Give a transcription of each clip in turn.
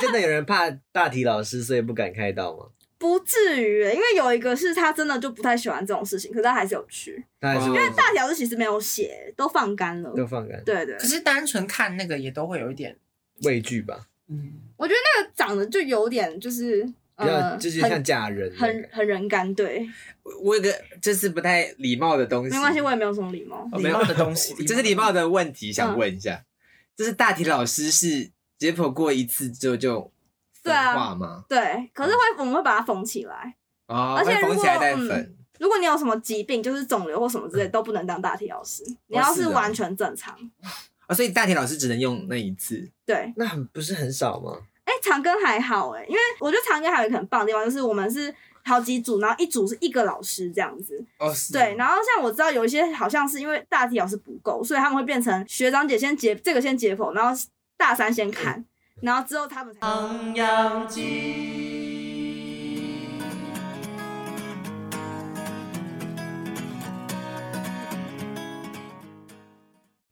真的有人怕大体老师，所以不敢开刀吗？不至于欸，因为有一个是他真的就不太喜欢这种事情，可是他还是有去。他还是因因为大条是其实没有写，都放干了。都放干。对对，可是单纯看那个也都会有一点，畏惧吧，嗯，我觉得那个长得就有点就是比较呃，就是像假人那很个，很人干，对，我我有个就是不太礼貌的东西，没关系，我也没有什么礼貌。哦没有。礼貌的东西 这是礼貌的问题，想嗯。问一下，就是大体老师是解剖过一次之后就对啊化吗？对，可是会我们会把它缝起来。哦，而且如果会缝起来再嗯粉。如果你有什么疾病，就是肿瘤或什么之类，都不能当大体老师。你要是完全正常，哦，所以大体老师只能用那一次。对。那很不是很少吗？哎、长庚还好哎、因为我觉得长庚还有一个很棒的地方，就是我们是好几组，然后一组是一个老师这样子。哦，是对，然后像我知道有一些好像是因为大体老师不够，所以他们会变成学长姐先解这个先解剖，然后大三先看，然后之后他们才。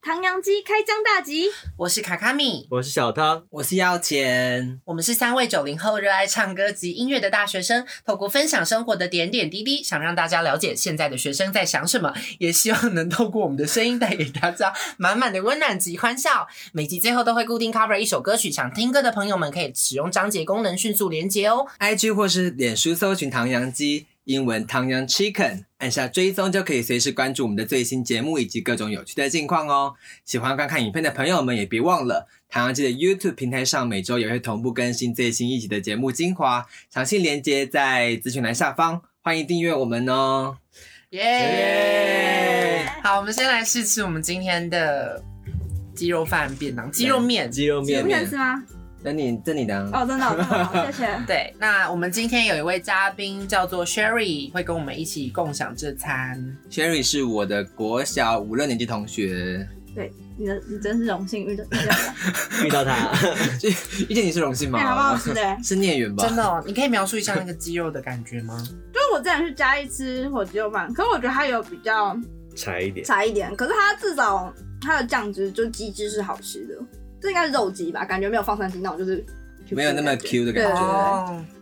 唐扬鸡。开张大吉，我是卡卡米，我是小汤，我是要钱，我们是三位九零后热爱唱歌及音乐的大学生，透过分享生活的点点滴滴，想让大家了解现在的学生在想什么，也希望能透过我们的声音带给大家满满的温暖及欢笑。每集最后都会固定 cover 一首歌曲，想听歌的朋友们可以使用章节功能迅速连接哦。IG 或是脸书搜寻唐扬鸡，英文唐扬 Chicken，按下追踪就可以随时关注我们的最新节目以及各种有趣的近况哦。喜欢观看影片的朋友们也别忘了，唐扬鸡的 YouTube 平台上每周也会同步更新最新一集的节目精华，详细连接在资讯栏下方，欢迎订阅我们哦。耶、耶好，我们先来试吃我们今天的鸡肉饭便当，鸡肉面。鸡肉面不想吃吗？那你这你的啊哦，真的，真的好，谢谢。对，那我们今天有一位嘉宾叫做 Sherry，会跟我们一起共享这餐。Sherry 是我的国小五六年级同学，对，你的你真是荣幸遇到遇到我，遇到他，遇见 你是荣幸吗？哎，还蛮好吃的欸。是孽缘吧？真的、哦，你可以描述一下那个鸡肉的感觉吗？就是我之前去嘉义吃火鸡肉饭，可是我觉得它有比较柴一点，柴一点，可是它至少它的酱汁就鸡汁是好吃的，这应该是肉鸡吧？感觉没有放三星那种，就是 Q Q 没有那么 Q 的感觉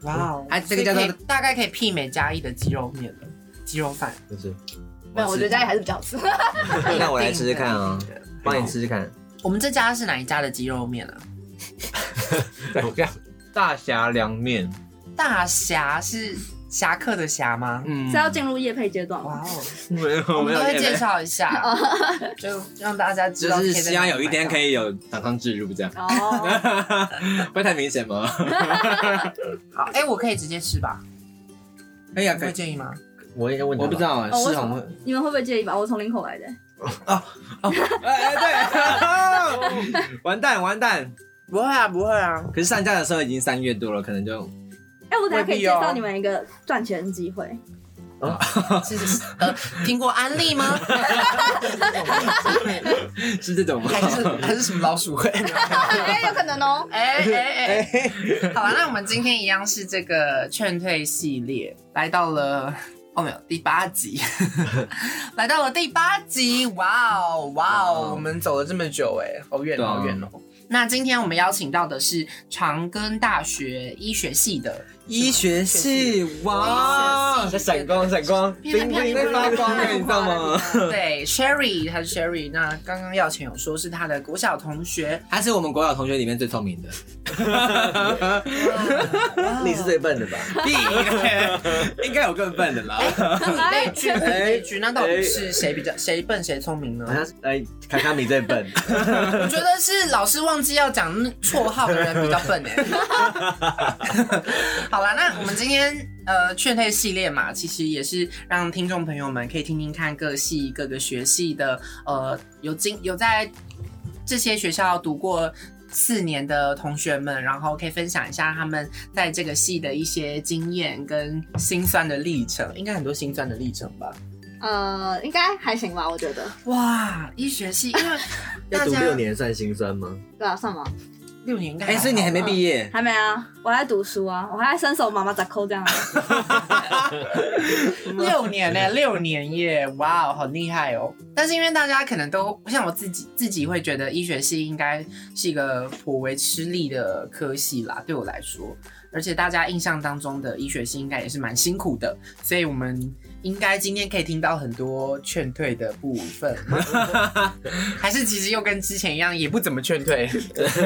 哇哦，啊这个叫做大概可以媲美嘉义的鸡肉面了，鸡肉饭。就是没有，我觉得嘉义还是比较好吃。那我来吃吃看啊 帮你。吃吃看。我们这家是哪一家的鸡肉面啊？大侠凉面，大侠是侠客的侠吗？嗯是要进入夜配阶段吗？哇哦，没有我们没有都会介绍一下，就让大家知道。就是希望有一天可以。以有厂商置入这样，哦，不会太明显吗？好，哎、我可以直接吃吧？可以啊，你可以。会介意吗？我应该问他吧我不知，道啊，哦世宏会，你们会不会介意吧？我从林口来的，哎哎对，完蛋完蛋！不会啊，不会啊。可是上架的时候已经三月多了，可能就哎，我等下可以介绍你们一个赚钱的机会。是是呃，听过安利吗？是这种吗？还是还是什么老鼠会？哎，有可能哦。哎哎哎！好了，那我们今天一样是这个劝退系列，来到了哦没有第八集，来到了第八集，哇哦哇哦，我们走了这么久哎，好远好远哦。那今天我们邀请到的是长庚大学医学系的医学系哇，在闪光闪光，冰冰在发光的，你知道吗？对，Sherry，他是 Sherry。那刚刚耀前有说是他的国小同学，他是我们国小同学里面最聪明的，你是最笨的吧？应该有更笨的啦。那你类句，你类句，那到底是谁比较谁笨谁聪明呢好？像是哎，卡卡米最笨，我觉得是老师忘记要讲那绰号的人比较笨哎。好了，那我们今天呃劝退系列嘛，其实也是让听众朋友们可以听听看各系各个学系的呃有经有在这些学校读过。四年的同学们，然后可以分享一下他们在这个系的一些经验跟心酸的历程，应该很多心酸的历程吧？呃，应该还行吧，我觉得。哇，医学系，因为 要读六年算心酸吗？对啊，算吗？六年应该哎，所以你还没毕业。业？还没啊，我还在读书啊，我还在伸手妈妈咋扣这样啊。六年呢、六年耶，哇哦，好厉害哦！但是因为大家可能都像我自己，自己会觉得医学系应该是一个颇为吃力的科系啦，对我来说，而且大家印象当中的医学系应该也是蛮辛苦的，所以我们应该今天可以听到很多劝退的部分，还是其实又跟之前一样，也不怎么劝退，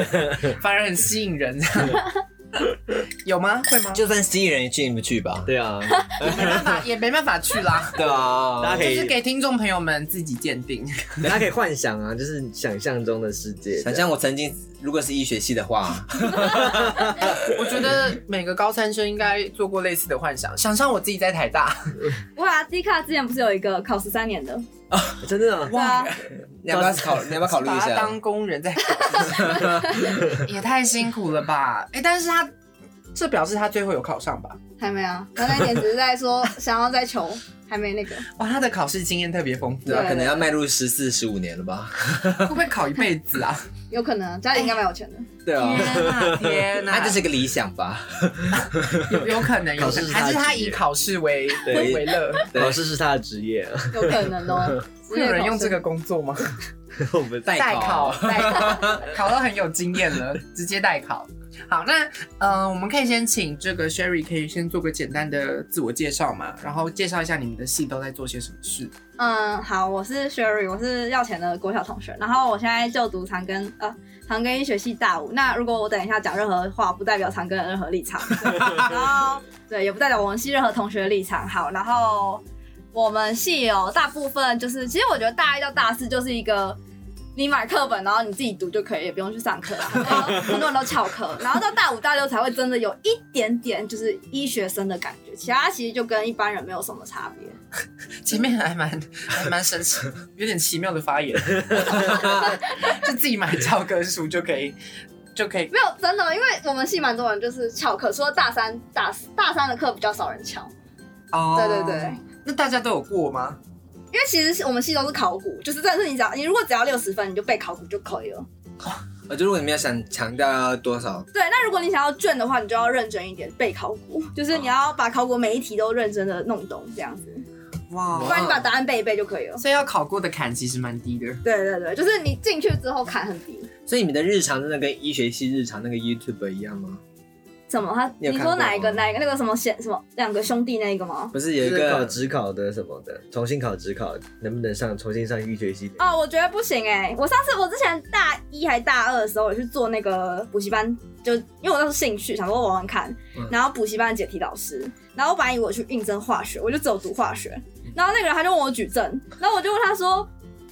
反而很吸引人，有吗？会吗？就算吸引人，也进不去吧？对啊，没办法，也没办法去啦。对啊，大家可以就是给听众朋友们自己鉴定。大家可以幻想啊，就是想象中的世界。想象我曾经如果是医学系的话，我觉得每个高三生应该做过类似的幻想，想象我自己在台大，哇，D 卡之前不是有一个考十三年的啊？真的啊，对啊，你要不要考？你要不要考虑一下？当工人在考，也太辛苦了吧？哎、但是他这表示他最后有考上吧？还没啊，他那一年只是在说 想要再求，还没那个。哇，他的考试经验特别丰富，对啊，可能要迈入十四、十五年了吧？会不会考一辈子啊？有可能家里应该蛮有钱的。对啊，天哪，天哪！那这是个理想吧？有有可能，有考试是可能，还是他以考试为对为乐？考试是他的职业啊，有可能哦。会有人用这个工作吗？我们代代考考，代考，考到很有经验了，直接代考。好，那呃，我们可以先请这个 Sherry 可以先做个简单的自我介绍嘛，然后介绍一下你们的系都在做些什么事。嗯，好，我是 Sherry，我是药前的国小同学，然后我现在就读长庚呃长庚医学系大五。那如果我等一下讲任何话，不代表长庚的任何立场，然后对，也不代表我们系任何同学的立场。好，然后我们系有大部分就是，其实我觉得大一到大四就是一个。你买课本，然后你自己读就可以，也不用去上课了。很多人都很多人都翘课，然后到大五、大六才会真的有一点点就是医学生的感觉，其他其实就跟一般人没有什么差别。前面还蛮 还蛮神奇，有点奇妙的发言，就自己买教科书就可以就可以。没有真的，因为我们系蛮多人就是翘课，除了大三、大四大三的课比较少人翘。哦对对对，那大家都有过吗？因为其实是我们系都是考古，就是真的是你只要你如果只要六十分，你就背考古就可以了。呃，就如果你们要想强调要多少，对，那如果你想要卷的话，你就要认真一点背考古，就是你要把考古每一题都认真的弄懂这样子，哇不然你把答案背一背就可以了。所以要考过的坎其实蛮低的。对对对，就是你进去之后坎很低。所以你们的日常真的跟医学系日常那个 YouTube 一样吗？什么？他你说哪一个哪一个那个什么显什么两个兄弟那一个吗？不是有一个考个职考的什么的，重新考职考，能不能上重新上医学系？哦，我觉得不行哎、我上次我之前大一还大二的时候，我去做那个补习班，就因为我那时候兴趣想说玩玩看，嗯然后补习班的解题老师，然后我本来以为我去应征化学，我就只有读化学，然后那个人他就问我举证，然后我就问他说。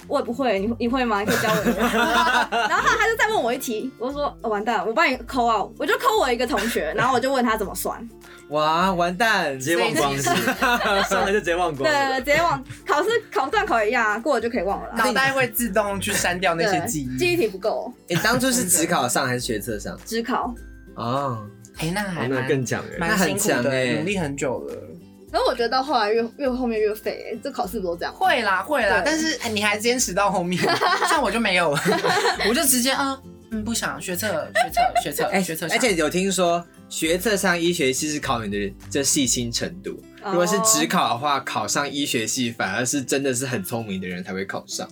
我也不会，你你会吗？你可以教我一下。然后他他就再问我一题，我就说、哦、完蛋了，我帮你扣啊，我就扣我一个同学，然后我就问他怎么算，哇，完蛋，直接忘光上来就直接忘光了。对，直接忘考试考段考一样啊，过了就可以忘了啦。脑袋会自动去删掉那些对记忆。记忆题不够，你当初是职考上还是学测上？只考。哦，哎、那还哦那更强哎，蛮辛苦那很强的，欸努力很久了。可是我觉得到后来越越后面越废、欸，这考试不都这样？会啦，会啦，但是、哎你还坚持到后面，像我就没有了，我就直接啊，嗯，不想学测，学测，学测，哎学测上，而且有听说学测上医学系是考你的这细心程度，如果是只考的话，考上医学系反而是真的是很聪明的人才会考上。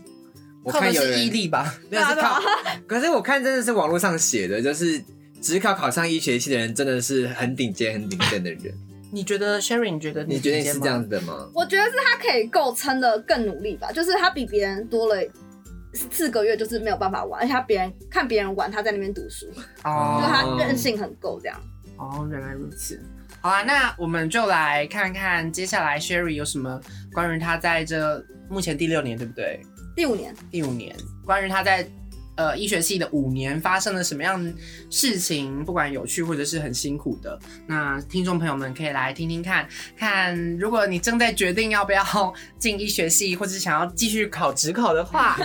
我看有人毅力吧，没有是靠，可是我看真的是网络上写的，就是只考考上医学系的人真的是很顶尖、很顶尖的人。你觉得 Sherry？你觉得你觉得是这样子的吗？我觉得是他可以够撑的更努力吧，就是他比别人多了四个月，就是没有办法玩，而且他别人看别人玩，他在那边读书，就他韧性很够这样。哦，原来如此。好啊，那我们就来看看接下来 Sherry 有什么关于他在这目前第六年，对不对？第五年，第五年，关于他在呃医学系的五年发生了什么样事情，不管有趣或者是很辛苦的，那听众朋友们可以来听听看，看如果你正在决定要不要进医学系，或者想要继续考职考的话，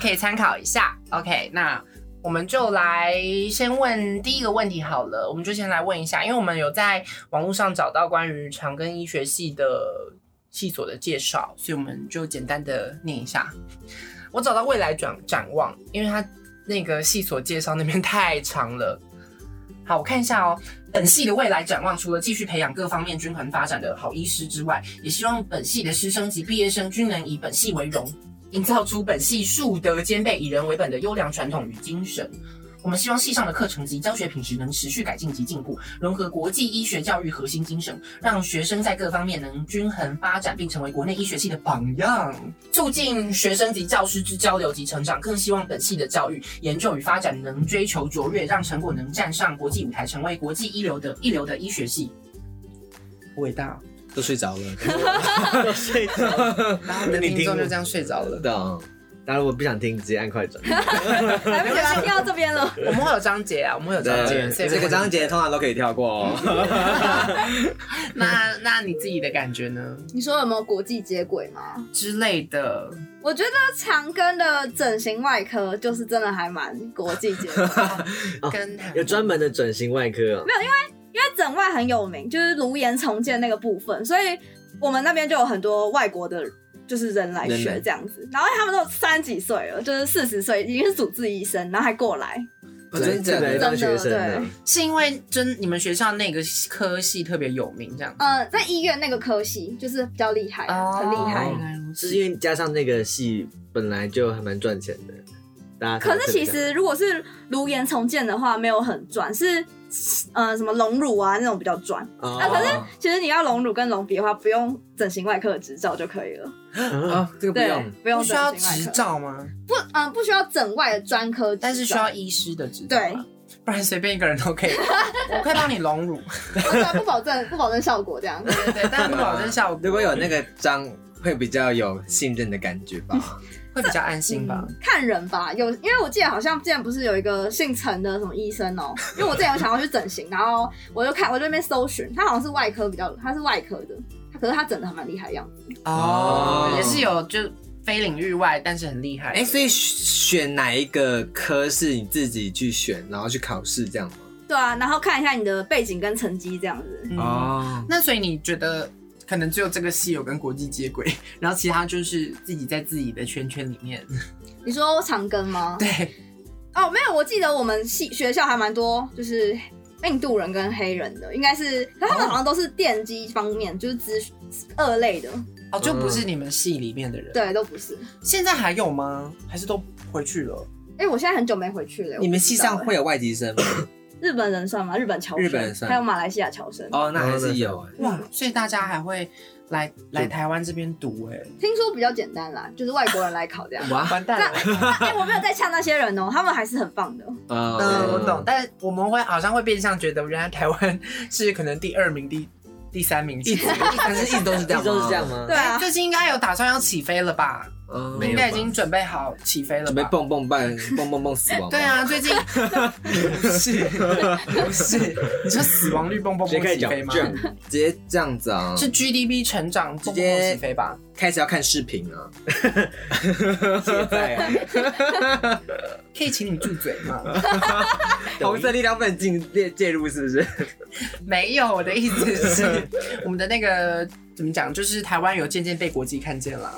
可以参考一下。OK，那。我们就来先问第一个问题好了，我们就先来问一下，因为我们有在网络上找到关于长庚医学系的系所的介绍，所以我们就简单的念一下。我找到未来展展望，因为它那个系所介绍那边 太长了。好，我看一下哦。本系的未来展望，除了继续培养各方面均衡发展的好医师之外，也希望本系的师生及毕业生均能以本系为荣，营造出本系树德兼备、以人为本的优良传统与精神。我们希望系上的课程及教学品质能持续改进及进步，融合国际医学教育核心精神，让学生在各方面能均衡发展，并成为国内医学系的榜样，促进学生及教师之交流及成长。更希望本系的教育研究与发展能追求卓越，让成果能站上国际舞台，成为国际一流的一流的医学系。伟大，都睡着了。都睡着了。然后我们的你听过听众就这样睡着了。对啊，我不想听，直接按快转。来不及了，听到这边了。我们会有章节啊，我们会有章节，对所以这个章节通常都可以跳过哦。那那你自己的感觉呢？你说有没有国际接轨吗？之类的，我觉得长庚的整形外科就是真的还蛮国际接轨，跟有专门的整形外科没有。因为因为整外很有名，就是颅颜重建那个部分，所以我们那边就有很多外国的。就是人来学这样子，然后他们都三十几岁了，就是四十岁，已经是主治医生，然后还过来，哦真的。真的的对，是因为真你们学校那个科系特别有名，这样。子呃，在医院那个科系就是比较厉害，很厉害。是因为加上那个系本来就还蛮赚钱的，大家可是其实如果是颅颜重建的话，没有很赚，是呃什么隆乳啊那种比较赚。哦啊，可是其实你要隆乳跟隆鼻的话，不用整形外科的执照就可以了。啊，这个不用。，不用需要执照吗？不，嗯、不需要整外的专科，但是需要医师的执照对，不然随便一个人都可以。我可以帮你隆乳，不保证 不保证效果这样。对对对，但不保证效果。如果有那个章，会比较有信任的感觉吧。会比较安心吧。嗯看人吧，有因为我记得好像之前不是有一个姓陈的什么医生哦、因为我之前有想要去整形，然后我就看我就在那边搜寻，他好像是外科比较，他是外科的，他可是他整的还蛮厉害的样子。哦，也是有就非领域外，但是很厉害。哎、所以选哪一个科是你自己去选，然后去考试这样吗？对啊，然后看一下你的背景跟成绩这样子。嗯哦，那所以你觉得可能只有这个系有跟国际接轨，然后其他就是自己在自己的圈圈里面。你说长庚吗？对，哦，没有，我记得我们系学校还蛮多，就是印度人跟黑人的，应该是，可他们好像都是电机方面，就是资二类的，哦，就不是你们系里面的人。，对，都不是。现在还有吗？还是都回去了？哎、我现在很久没回去了。你们系上会有外籍生吗？日本人算吗？日本侨生，日本人算还有马来西亚侨生。哦，那还是有哎、哇，所以大家还会来来台湾这边读哎、听说比较简单啦，就是外国人来考这样。哇，完蛋了。哎、我没有在呛那些人哦、他们还是很棒的。嗯，嗯我懂，但我们会好像会变相觉得，原来台湾是可能第二名、第第三名，一直，可是一直都是这样吗？一直都是这样吗？对啊，最近应该有打算要起飞了吧？应该已经准备好起飞了准备？蹦蹦蹦蹦蹦蹦死亡吗。对啊，最近不是不是，你说死亡率蹦蹦蹦起飞吗直接这样子啊，是 GDP 成长蹦蹦蹦起飞吧？开始要看视频啊。现在啊，可以请你住嘴吗？红色力量不能进介介入，是不是？没有，我的意思是，我们的那个怎么讲，就是台湾有渐渐被国际看见了，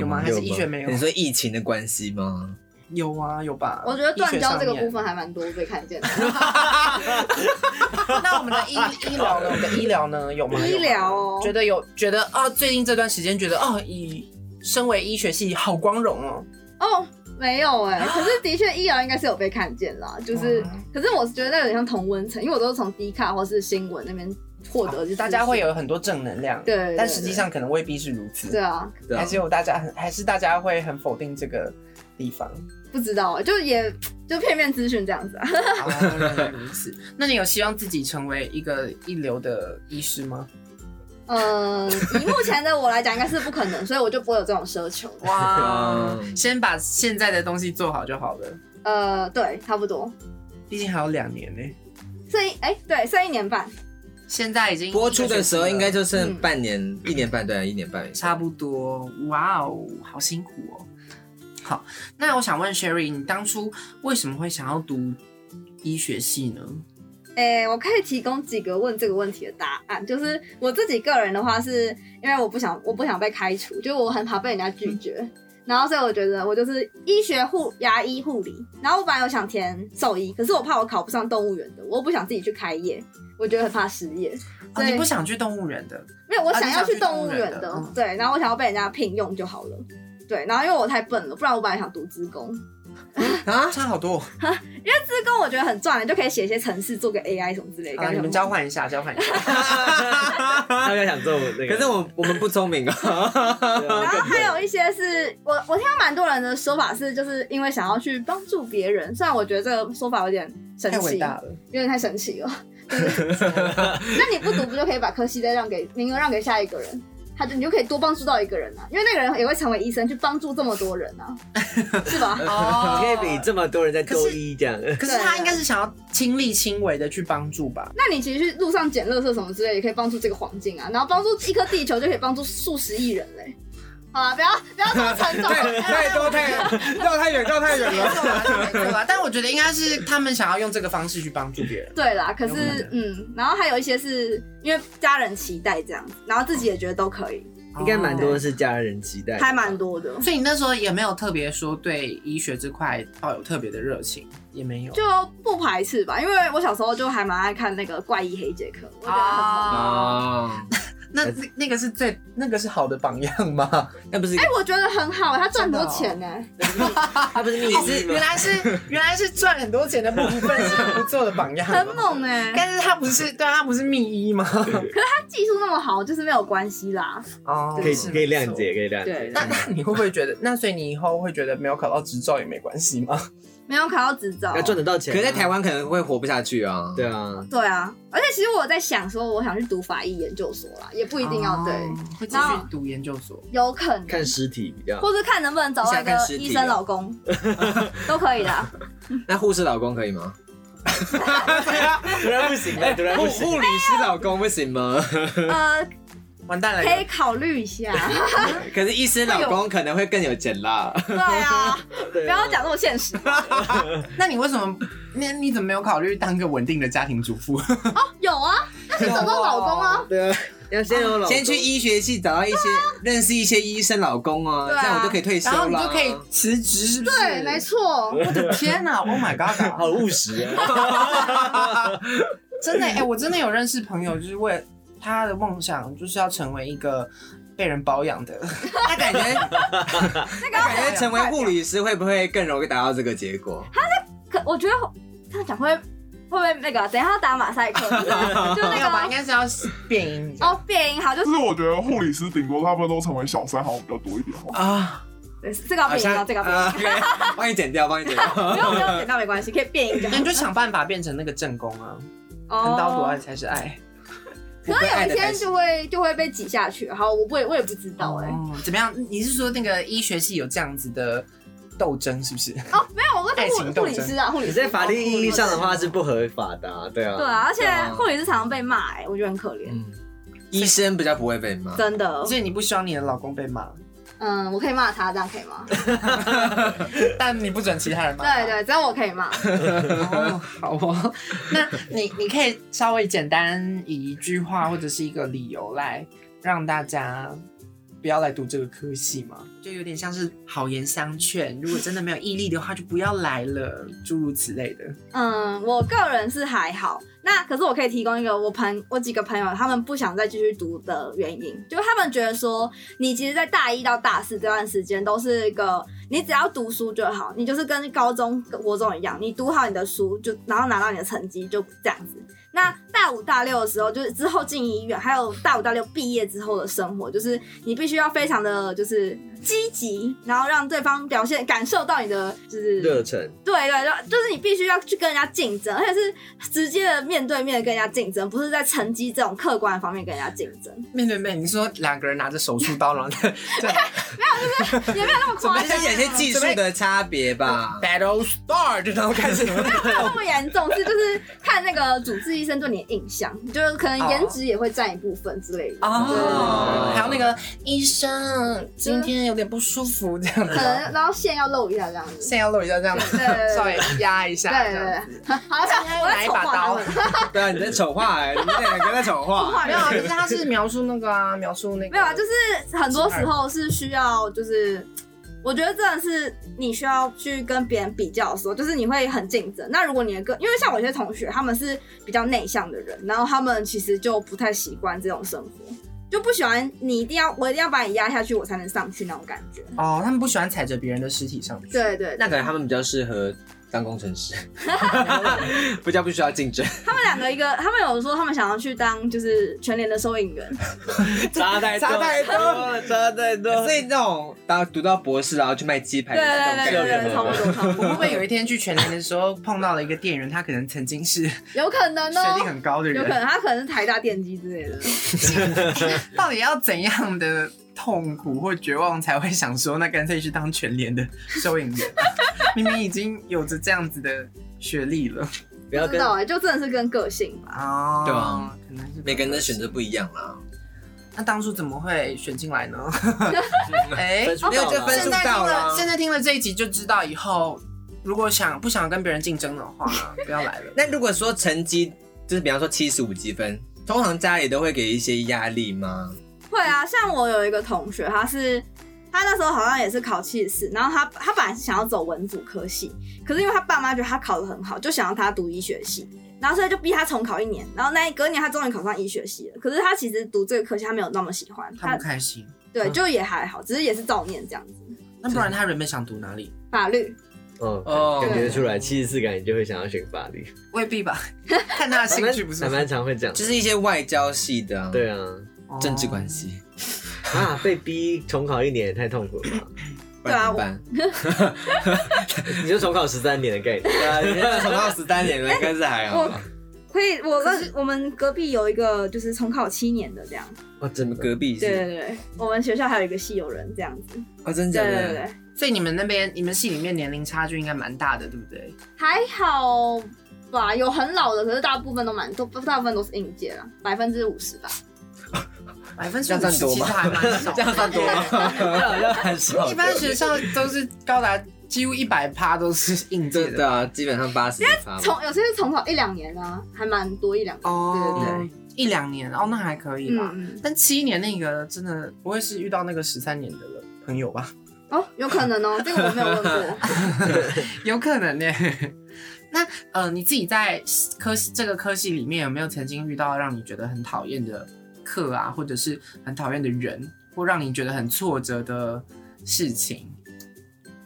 有吗？还是医学没有你？说疫情的关系吗？有啊，有吧？我觉得断交这个部分。还蛮多被看见的。那我们的医医疗呢？我们的医疗呢？有吗？医疗哦觉得有觉得啊，最近这段时间觉得啊，以身为医学系好光荣哦。哦，没有哎、可是的确医疗应该是有被看见啦，就是，可是我觉得那有点像同温层，因为我都是从 D 卡或是新闻那边获得的资讯，大家会有很多正能量，对但实际上可能未必是如此。对啊，还是有大家很，还是大家会很否定这个地方。不知道、欸，就也就片面资讯这样子啊。哦，原来如此。那你有希望自己成为一个一流的医师吗？嗯，以目前的我来讲，应该是不可能，所以我就不会有这种奢求。哇，先把现在的东西做好就好了。呃，对，差不多。毕竟还有两年呢，剩一哎、对，剩一年半。现在已经播出的时候应该就剩嗯半年、一年半，对啊，一年半。差不多。哇哦，好辛苦哦。好，那我想问 Sherry，你当初为什么会想要读医学系呢？诶、我可以提供几个问这个问题的答案。就是我自己个人的话，是因为我不想，我不想被开除，就是我很怕被人家拒绝。然后所以我觉得我就是医学护牙医护理，然后我本来有想填兽医，可是我怕我考不上动物园的，我又不想自己去开业，我觉得很怕失业。哦，对你不想去动物园的？没有，我想要去动物园的啊的，嗯对，然后我想要被人家聘用就好了。对，然后因为我太笨了，不然我本来想读职工，啊，差好多因为资工我觉得很赚的，就可以写一些程式，做个 AI 什么之类的。你们交换一下，交换一下。他们想做那个，可是我我们不聪明啊。然后还有一些是我我听到蛮多人的说法是，就是因为想要去帮助别人，虽然我觉得这个说法有点神奇，太伟大了，有点太神奇了。就是 那你不读不就可以把科系再让给名额让给下一个人？他就你就可以多帮助到一个人啊，因为那个人也会成为医生，去帮助这么多人啊，是吧？哦 你可以比这么多人在多一这样。可是他应该是想要亲力亲为的去帮助吧？那你其实去路上捡垃圾什么之类，也可以帮助这个环境啊，然后帮助一颗地球就可以帮助数十亿人嘞。好了，不要不要这么沉重。太太多太绕太远，绕太远了。错啦，是没错啦。但我觉得应该是他们想要用这个方式去帮助别人。对啦，可是嗯，然后还有一些是因为家人期待这样子，然后自己也觉得都可以，应该蛮多的是家人期待的，还蛮多的。所以你那时候也没有特别说对医学这块抱有特别的热情，也没有。就不排斥吧，因为我小时候就还蛮爱看那个怪医黑杰克，我觉得很萌。哦，那那那个是最那个是好的榜样吗？那不是哎、我觉得很好，他赚很多钱呢、他不是秘哦医吗原？来是原来是赚很多钱的部分是很不错的榜样，很。猛哎、但是他不是对啊，他不是秘医吗？可是他技术那么好，就是没有关系啦。哦可以可以谅解，可以谅对解。那那你会不会觉得？那所以你以后会觉得没有考到执照也没关系吗？没有考到执照要，赚得到钱啊，可是在台湾可能会活不下去啊。对啊，对啊，而且其实我在想说，我想去读法医研究所啦，也不一定要对，哦会继续读研究所。有可能看尸体比较。或是看能不能找到一你想看尸体个医生老公，都可以的。那护士老公可以吗？突然不行了，突然护行。护理师老公不行吗？呃，完蛋了，可以考虑一下。可是医生老公可能会更有钱啦。对啊，不要讲那么现实。那你为什么？那你怎么没有考虑当个稳定的家庭主妇？有啊，那是找到老公啊。对啊，要先有老公先去医学系找到一些认识一些医生老公啊，这样我就可以退休然后了。你就可以辞职，是不是？对，没。错。我的天哪！Oh my god！好务实啊。真的哎、我真的有认识朋友，就是为了他的梦想，就是要成为一个被人保养的。他感觉，那感觉成为护理师会不会更容易达到这个结果？可我觉得这样讲会会不会那个？等一下要打马赛克，就？那个应该是要变音。哦，变音好，就是我觉得护理师顶多他们都成为小三，好像比较多一点哦。啊，对这个要变音哦，这个要变啊音。，OK，帮你剪掉，帮你剪掉。不用不用剪掉没关系，可以变音那你就想办法变成那个正宫啊，哦横刀夺爱才是爱。可能有一天就会就会被挤下去。好，我不也我也不知道哎。哦，怎么样？你是说那个医学系有这样子的斗争，是不是？哦，没有，我爱是护护理师啊，护理师。你在法律意义上的话是不合法的啊，对啊。对啊，而且护理师常常被骂哎，我觉得很可怜，嗯，医生比较不会被骂。真的。所以你不希望你的老公被骂，嗯，我可以骂他，这样可以吗？但你不准其他人骂。对对，只有我可以骂。哦，好哦。那你你可以稍微简单以一句话或者是一个理由来让大家不要来读这个科系吗？就有点像是好言相劝，如果真的没有毅力的话，就不要来了，诸如此类的。嗯，我个人是还好。那可是我可以提供一个我朋我几个朋友他们不想再继续读的原因，就他们觉得说，你其实，在大一到大四这段时间都是一个，你只要读书就好，你就是跟高中、国中一样，你读好你的书就，然后拿到你的成绩就这样子。那大五大六的时候，就是之后进医院，还有大五大六毕业之后的生活，就是你必须要非常的就是积极，然后让对方表现感受到你的就是热忱，对对对，就是你必须要去跟人家竞争，而且是直接的面对面地跟人家竞争，不是在成绩这种客观的方面跟人家竞争，面对面，你说两个人拿着手术刀，然后没有，就是也没有那么夸张，有些技术的差别吧。battle start，然后开始。没有那么严重，是就是看那个主治医生对你的印象，就是可能颜值也会占一部分之类的。哦，还有那个医生今天有点不舒服，这样子可，能然后线要露一下这样子。线要露一下，这样子，稍微压一下，对样子。对，好像我在拿一把刀。对啊，你在丑化哎，你们两个在丑化。没有啊，可是他是描述那个啊，描述那个没有啊，就是很多时候是需要就是我觉得真的是你需要去跟别人比较的时候，就是你会很竞争。那如果你的个，因为像我一些同学，他们是比较内向的人，然后他们其实就不太习惯这种生活，就不喜欢你一定要我一定要把你压下去，我才能上去那种感觉。哦，他们不喜欢踩着别人的尸体上去。对对，那可能他们比较适合当工程师，不叫不需要竞争。他们两个一个，他们有说他们想要去当就是全联的收银员，差太多，差太多了，差太多。所以那种当读到博士然后去卖鸡排对对对对差不多差不我会，不会有一天去全联的时候碰到了一个店员，他可能曾经是有可能学历哦，很高的人，有可能他可能是台大电机之类的。到底要怎样的痛苦或绝望才会想说，那干脆去当全联的收银员？明明已经有着这样子的学历了不要知道哎，就真的是跟个性吧。哦，对啊，可能是每个人的选择不一样啦。那当初怎么会选进来呢？哎、分数到了没有就分数到了了，现在听了这一集就知道以后如果想不想跟别人竞争的话，不要来了。那如果说成绩就是比方说七十五积分，通常家里都会给一些压力吗？会啊，像我有一个同学，他是他那时候好像也是考七十四，然后他他本来是想要走文组科系，可是因为他爸妈觉得他考得很好，就想要他读医学系，然后所以就逼他重考一年，然后那隔年他终于考上医学系了。可是他其实读这个科系他没有那么喜欢，他不开心，对就也还好，只是也是照念这样子。那不然他原本想读哪里？法律哦，哦感觉得出来，七十四感觉就会想要选法律，未必吧，看他的兴趣不是吗？还蛮常会这样。就是一些外交系的、啊，对啊，哦政治关系，啊，被逼重考一年也太痛苦了吧？不然怎么办？你就重考十三年的概念，对啊，重考十三年了，应该是还好吧。可以，我跟我们隔壁有一个就是重考七年的这样，哦，怎么隔壁对是对对，我们学校还有一个系有人这样子，哦，真的？对对对。所以你们那边你们系里面年龄差距应该蛮大的，对不对？还好吧，有很老的，可是大部分都蛮都大部分都是应届了，百分之五十吧。百分之这样五十其实还蛮少，这样算多吗？这样好像很少。一般学校都是高达几乎一百趴都是应届的。对对啊，基本上八十趴吧。从有些是重考一两年啊，还蛮多一两年。哦，对对一两年哦，那还可以啦。嗯嗯但七年那个真的不会是遇到那个十三年的了朋友吧？哦，有可能哦，这个我没有问过。有可能呢。那呃，你自己在科系这个科系里面有没有曾经遇到让你觉得很讨厌的课啊，或者是很讨厌的人，或让你觉得很挫折的事情？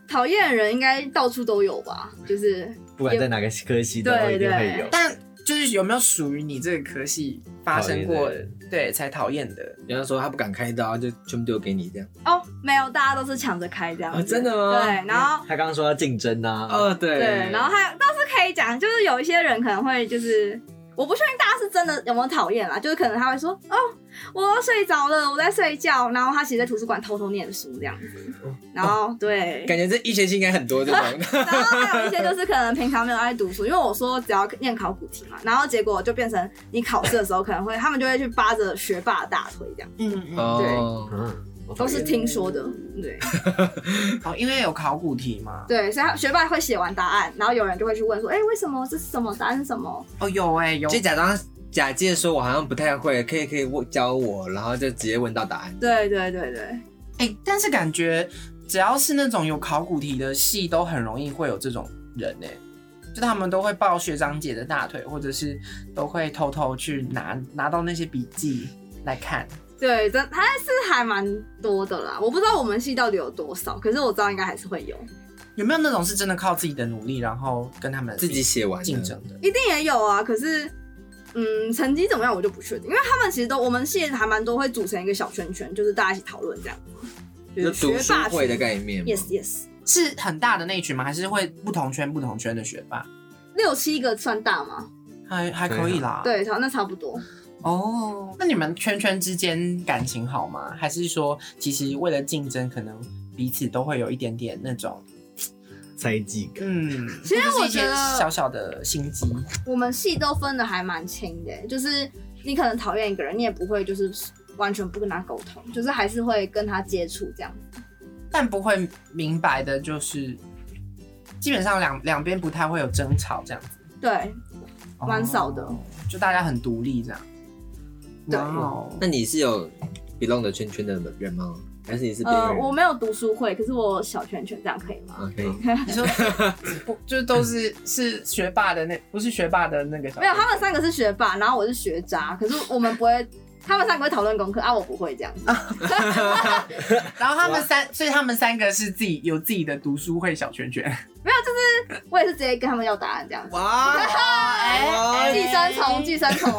讨厌的人应该到处都有吧，就是不管在哪个科系都对一定会对有。但就是有没有属于你这个科系发生过对才讨厌的？比方说他不敢开刀，就全部丢给你这样。哦，没有，大家都是抢着开这样。哦真的吗对，然后他刚刚说要竞争啊，哦，对对，然后还倒是可以讲，就是有一些人可能会就是。我不确定大家是真的有没有讨厌啦，就是可能他会说哦，我要睡着了，我在睡觉，然后他其实在图书馆偷偷念书这样子，然后对，感觉这医学性应该很多这种。然后还有一些就是可能平常没有爱读书，因为我说只要念考古题嘛，然后结果就变成你考试的时候可能会，他们就会去扒着学霸大腿这样，嗯嗯哦，嗯，我都是听说的 对哦，因为有考古题嘛。对，所以他学霸会写完答案，然后有人就会去问说，哎、为什么这是什么？答案是什么？哦，有哎、有就假装假借说我好像不太会，可以可以问教我，然后就直接问到答案。对对对对，哎、但是感觉只要是那种有考古题的系，都很容易会有这种人哎、就他们都会抱学长姐的大腿，或者是都会偷偷去拿拿到那些笔记来看。对，真还是还蛮多的啦。我不知道我们系到底有多少，可是我知道应该还是会有，有没有那种是真的靠自己的努力，然后跟他们自己写完的竞争的？一定也有啊。可是，嗯，成绩怎么样我就不确定，因为他们其实都我们系还蛮多会组成一个小圈圈，就是大家一起讨论这样，就学霸会的概念。Yes Yes，是很大的那一群吗？还是会不同圈不同圈的学霸？六七个算大吗？还还可以啦。对，差那差不多。哦，那你们圈圈之间感情好吗？还是说其实为了竞争，可能彼此都会有一点点那种猜忌感。嗯，其实我觉得小小的心机。我们系都分的还蛮清的，就是你可能讨厌一个人，你也不会就是完全不跟他沟通，就是还是会跟他接触这样子。但不会明白的，就是基本上两两边不太会有争吵这样子，对，蛮少的哦就大家很独立这样。对哦那你是有 belong 的圈圈的人吗？还是你是边呃，缘？我没有读书会，可是我小圈圈，这样可以吗？啊，可以。你说不就是都是是学霸的那不是学霸的那个小没有，他们三个是学霸，然后我是学渣，可是我们不会，他们三个会讨论功课啊，我不会这样子。然后他们三，所以他们三个是自己有自己的读书会小圈圈。没有，就是我也是直接跟他们要答案这样子。哇，哎寄生虫，寄生虫，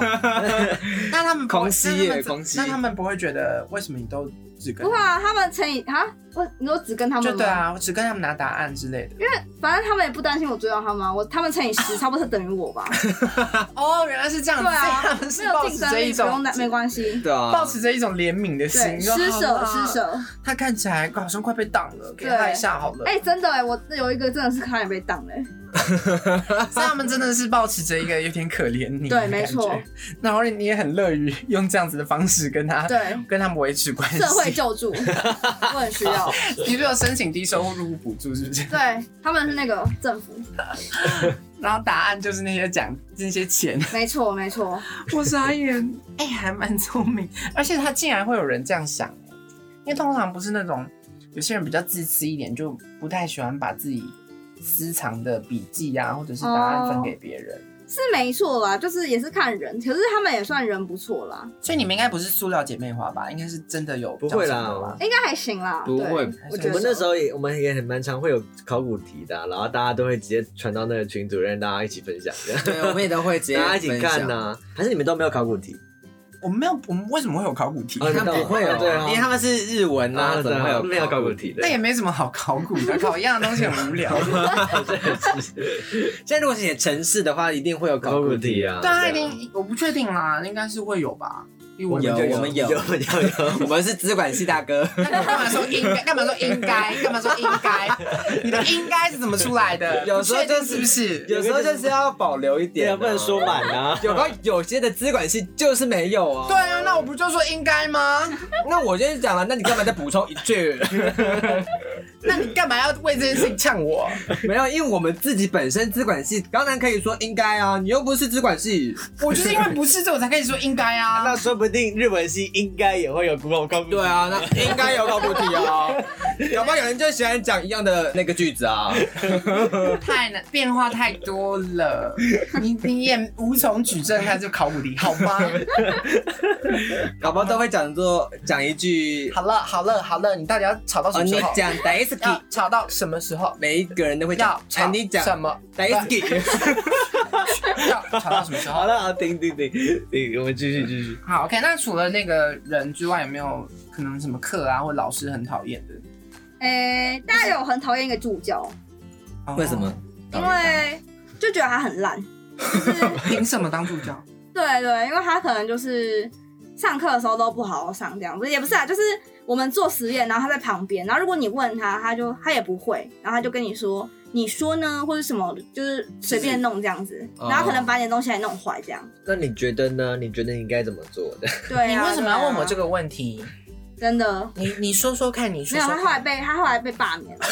那他们不会空袭耶那他们空袭那他们不会觉得为什么你都只跟不会啊，他们乘以哈，我你说只跟他们吗就对，啊，我只跟他们拿答案之类的。因为反正他们也不担心我追到他们啊，我他们乘以十，差不多是等于我吧。哦，原来是这样子，对所以他啊，们是没有竞争力，抱持着一不用种担，没关系。对啊，抱持着一种怜悯的心，对，说施舍好啦施舍。他看起来好像快被挡了，给对他一下好了。哎、真的哎，我有一个真的是差点被当嘞。所以他们真的是保持着一个有点可怜你，对没错。然后你也很乐于用这样子的方式跟他，对，跟他们维持关系。社会救助，我很需要。你是有申请低收入补助是不是？对，他们是那个政府，然后答案就是那些奖那些钱，没错没错。我傻眼。哎、还蛮聪明，而且他竟然会有人这样想，因为通常不是那种有些人比较自私一点，就不太喜欢把自己私藏的笔记啊，或者是答案分给别人。是没错啦，就是也是看人，可是他们也算人不错啦，所以你们应该不是塑料姐妹花吧？应该是真的有不会啦应该还行啦。不会我们那时候也，我们也很蛮常会有考古题的啊、然后大家都会直接传到那个群组，让大家一起分享，对，我们也都会直接 大家一起看呐、还是你们都没有考古题？我们没有，我们为什么会有考古题？哦他们不会有，对啊因为他们是日文啊，对怎么会有没有考古题的那？也没什么好考古的，考一样的东西很无聊。现在如果是写城市的话，一定会有考考古古题题啊，对啊，一定我不确定啦，应该是会有吧。因为我有我们有有有有，我们是资管系大哥，干嘛说应该？干嘛说应该？干嘛说应该？你的应该是怎么出来的？有时候就是是不是？有时候就是要保留一点啊，不能说满啊。有个有些的资管系就是没有啊。对啊，那我不就说应该吗？那我就是讲了，那你干嘛再补充一句？那你干嘛要为这件事情呛我？没有，因为我们自己本身资管系，当然可以说应该啊，你又不是资管系，我就是因为不是这，我才可以说应该啊。那说不定日文系应该也会有古考考古题。对啊，那应该有考古题啊。有没有有人就喜欢讲一样的那个句子啊？太难，变化太多了，你你也无从举证它就考古题，好吗？搞不好都会讲做讲一句，好了好了好了，你到底要吵到什么时候？讲 d a i s k 吵到什么时候？每一个人都会要讲，吵哎，你讲什么 d a i s k i 要吵到什么时候？好了，好，停停停停，我们继续继续。好，OK。那除了那个人之外，有没有可能什么课啊，或老师很讨厌的？诶、大家有很讨厌一个助教，为什么？因为就觉得他很烂。凭什么当助教？对对，因为他可能就是上课的时候都不好好上，这样子也不是啊，就是我们做实验，然后他在旁边，然后如果你问他，他就他也不会，然后他就跟你说，你说呢，或者什么，就是随便弄这样子，哦然后可能把你的东西还弄坏这样。那你觉得呢？你觉得你应该怎么做的？对、啊，你为什么要问我这个？个问题？真的你你说说看，你说没有，说他后来，被他后来被罢免了，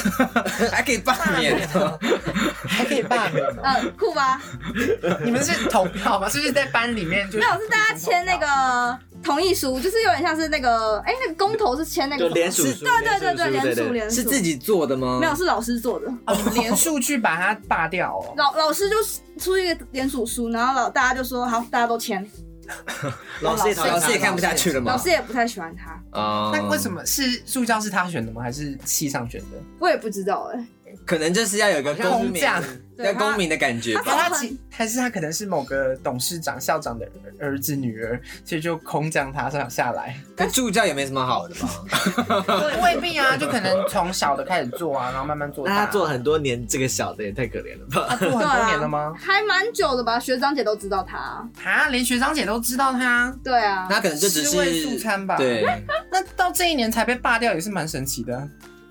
还可以罢免？还可以罢免哦。呃，酷吧？你们是投票吗？是不是在班里面就没有，是大家签那个同意书，就是有点像是那个，哎、那个工头是签那个联署，对对对对，联署对联署是自己做的吗？没有，是老师做的。哦，你们连数去把它罢掉哦？老老师就出一个联署书，然后老大家就说好，大家都签。老师也老师也看不下去了吗？老师也不太喜欢他，啊那为什么是助教是他选的吗？还是系上选的？我也不知道哎、可能就是要有一个公民，空降要公民的感觉吧。他其还是他可能是某个董事长、校长的儿子、女儿，所以就空降他上下来。可助教也没什么好的吧？未必啊，就可能从小的开始做啊，然后慢慢做。那他做很多年，这个小的也太可怜了吧？他做很多年了吗？还蛮久的吧，学长姐都知道他。啊，连学长姐都知道他，对啊，那可能就只尸位素是餐吧。，对，那到这一年才被罢掉，也是蛮神奇的。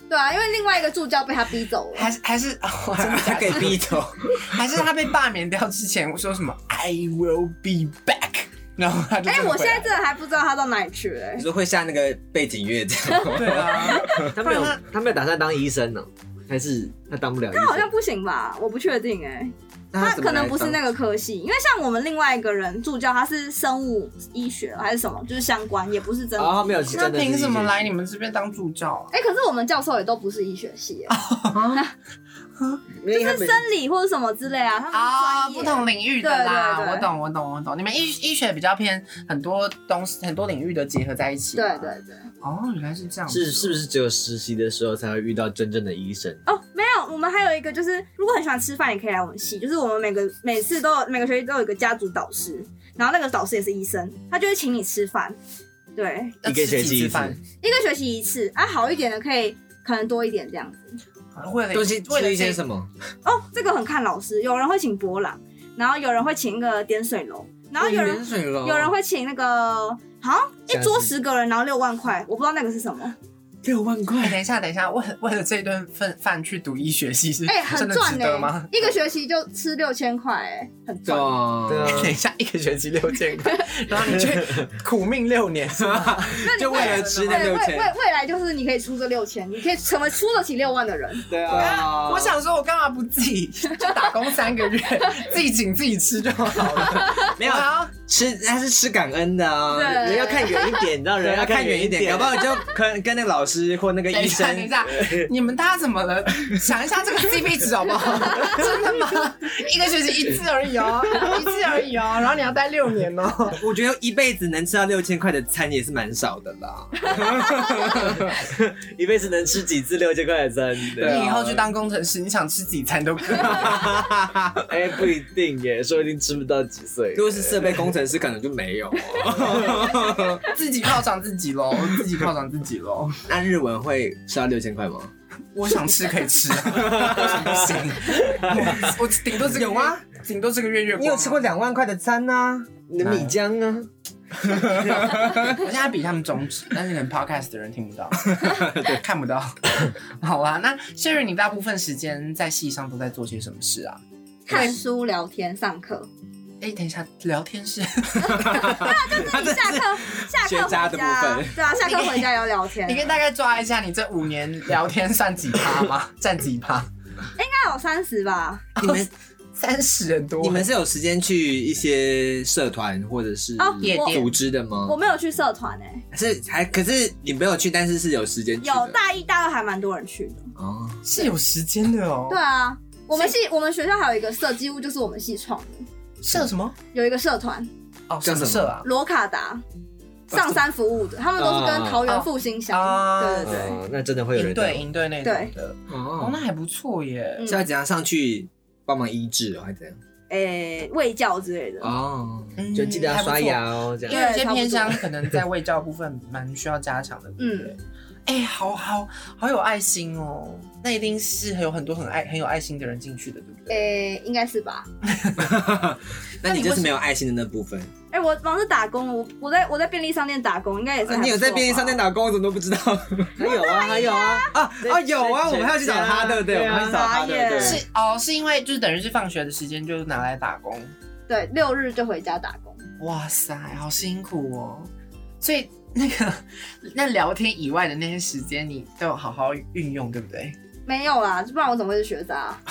对啊，因为另外一个助教被他逼走了。还是还是，哦、真的他给逼走。还是他被罢免掉之前说什么 “I will be back”，然后他就哎、我现在真的还不知道他到哪里去了、欸你。说会下那个背景乐这样吗？对啊，他没有，他没有打算当医生呢，还是他当不了医他好像。不行吧？我不确定哎、他可能不是那个科系，因为像我们另外一个人助教，他是生物医学还是什么，就是相关，也不是真的。哦，他没有那凭什么来你们这边当助教啊？哎、可是我们教授也都不是医学系耶，就是生理或者什么之类啊，他们是啊，不同领域的啦，对对对我懂，我懂，我懂。你们医医学比较偏很多东西，很多领域的结合在一起。对对。对。哦，原来是这样。是是不是只有实习的时候才会遇到真正的医生？哦，没有，我们还有一个就是，如果很喜欢吃饭，也可以来我们系。就是我们每个每次都有每个学期都有一个家族导师，然后那个导师也是医生，他就会请你吃饭。对，一个学期一次，一个学期一次，啊，好一点的可以可能多一点这样子。为了东西吃一些？什么？哦，这个很看老师，有人会请博朗，然后有人会请一个点水楼，然后有人、水楼有人会请那个好像一桌十个人，然后六万块，我不知道那个是什么。六万哎，块，等一下，等一下，为了 为了这顿饭饭去读医学系是哎、很赚呢、值得吗？一个学期就吃六千块，哎，很赚。啊对啊 等一下，一个学期六千块，然后你去苦命六年是吗？那为了吃那六千未未来就是你可以出这六千，你可以成为出得起六万的人。对啊，我想说，我干嘛不自己就打工三个月，自己请自己吃就好了？没有我要吃，他是吃感恩的啊。对人要看远一点，你知道人人要看远一点，搞不好你就跟跟那个老师或那个等一下，医生等一下，你们大家怎么了？想一下这个 CP 值好不好？真的吗？一个学期一次而已哦，一次而已哦，然后你要待六年哦。我觉得一辈子能吃到六千块的餐也是蛮少的啦。一辈子能吃几次六千块的餐？对啊你以后去当工程师，你想吃几餐都可以。哎，不一定耶，说不定吃不到几岁。如果是设备工程师，可能就没有哦。自己犒赏自己喽，自己犒赏自己喽。那日文会吃到六千块吗？我想吃可以吃不行？我 我顶多这个有吗？顶多这个月月。你有吃过两万块的餐呢？你的米浆啊，我现在比他们中指，但是可能 podcast 的人听不到，对，看不到。好啊，那 Sherry，你大部分时间在戏上都在做些什么事啊？看书、聊天、上课。哎、等一下，聊天室 他你下课下课学渣的回家部分对啊，下课回家要聊天。你可以大概抓一下你这五年聊天算几趴吗？占几趴？应该有三十吧？你们三十人多。你们是有时间去一些社团或者是哦我夜店组织的吗我？没有去社团诶，是还可是你没有去，但是是有时间有大一、大二还蛮多人去的。哦。是有时间的哦。对啊，我们系我们学校还有一个社，几乎就是我们系创的，社什么？有一个社团哦，叫什么社啊？罗卡达。上山服务的，他们都是跟桃园复兴乡，哦对对对，哦，那真的会有人营队营队那种的。哦，哦，那还不错耶。嗯是要怎样上去帮忙医治哦，还是怎样？诶，卫教之类的。哦，嗯就记得要刷牙哦，这样因。为有些偏乡可能在卫教部分蛮需要加强的，嗯？哎、好好好有爱心哦，那一定是有很多很爱很有爱心的人进去的，对不对？诶，应该是吧？那你就是没有爱心的那部分。哎，我忙着打工，我我在我在便利商店打工，应该也是你有在便利商店打工，我怎么都不知道 还有啊，还有啊，啊？啊，有啊，我们还要去找他，对不对？我们还去找他，对不对？是哦，是因为就是等于是放学的时间就拿来打工，对六日就回家打工。哇塞，好辛苦哦。所以那个 那聊天以外的那些时间，你都有好好运用，对不对？没有啦，不然我怎么会是学渣？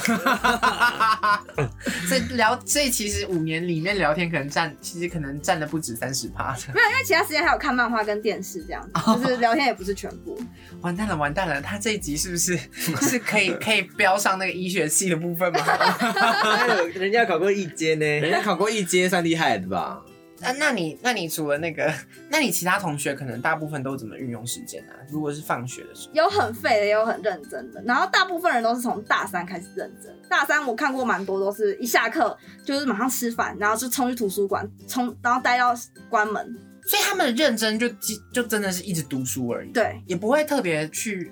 所以聊，所以其实五年里面聊天可能占，其实可能占了不止三十趴的。没有，因为其他时间还有看漫画跟电视这样子，就是聊天也不是全部。完蛋了，完蛋了！他这一集是不是 是可以可以标上那个医学系的部分吗？还有人家考过一阶呢，人家考过一阶，算厉害的吧？那那你那你除了那个，那你其他同学可能大部分都怎么运用时间啊？如果是放学的时候，有很废的，也有很认真的。然后大部分人都是从大三开始认真。大三我看过蛮多，都是一下课就是马上吃饭，然后就冲去图书馆，冲然后待到关门。所以他们认真就就真的是一直读书而已，，对，也不会特别去。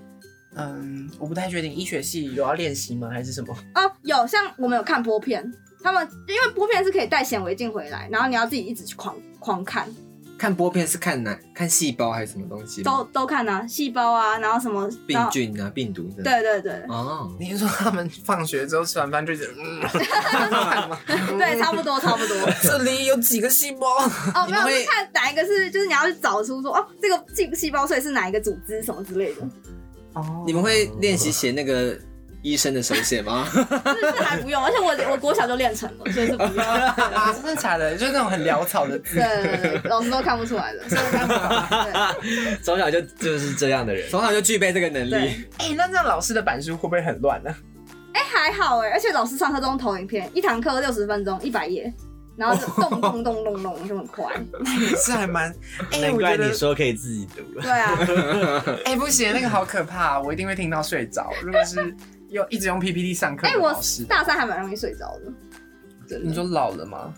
嗯，我不太确定医学系有要练习吗，还是什么？哦，有像我们有看播片，他们因为播片是可以带显微镜回来，然后你要自己一直去狂狂看，看玻片是看哪？看细胞还是什么东西？都都看啊，细胞啊，然后什么病菌啊，病毒的。。对对对哦，你是说他们放学之后吃完饭就觉得，嗯，对，差不多差不多。这里有几个细胞？哦，没有，是看哪一个是，就是你要去找出说，哦，这个细细胞所以是哪一个组织什么之类的。哦你们会练习写那个医生的手写吗？是是还不用，而且我我国小就练成了，所以是不用。啊，真的假的？就是那种很潦草的字对。对对对，老师都看不出来的。对从小就就是这样的人。从小就具备这个能力对。哎、那这样老师的板书会不会很乱呢、哎、还好哎，而且老师上课都用投影片，一堂课六十分钟，一百页，然后就咚咚咚咚咚就很快。也是还蛮……哎、难怪我觉得你说可以自己读。对啊，哎、不行，那个好可怕，我一定会听到睡着。如果是用一直用 PPT 上课哎、我大三还蛮容易睡着的，真的。你说老了吗？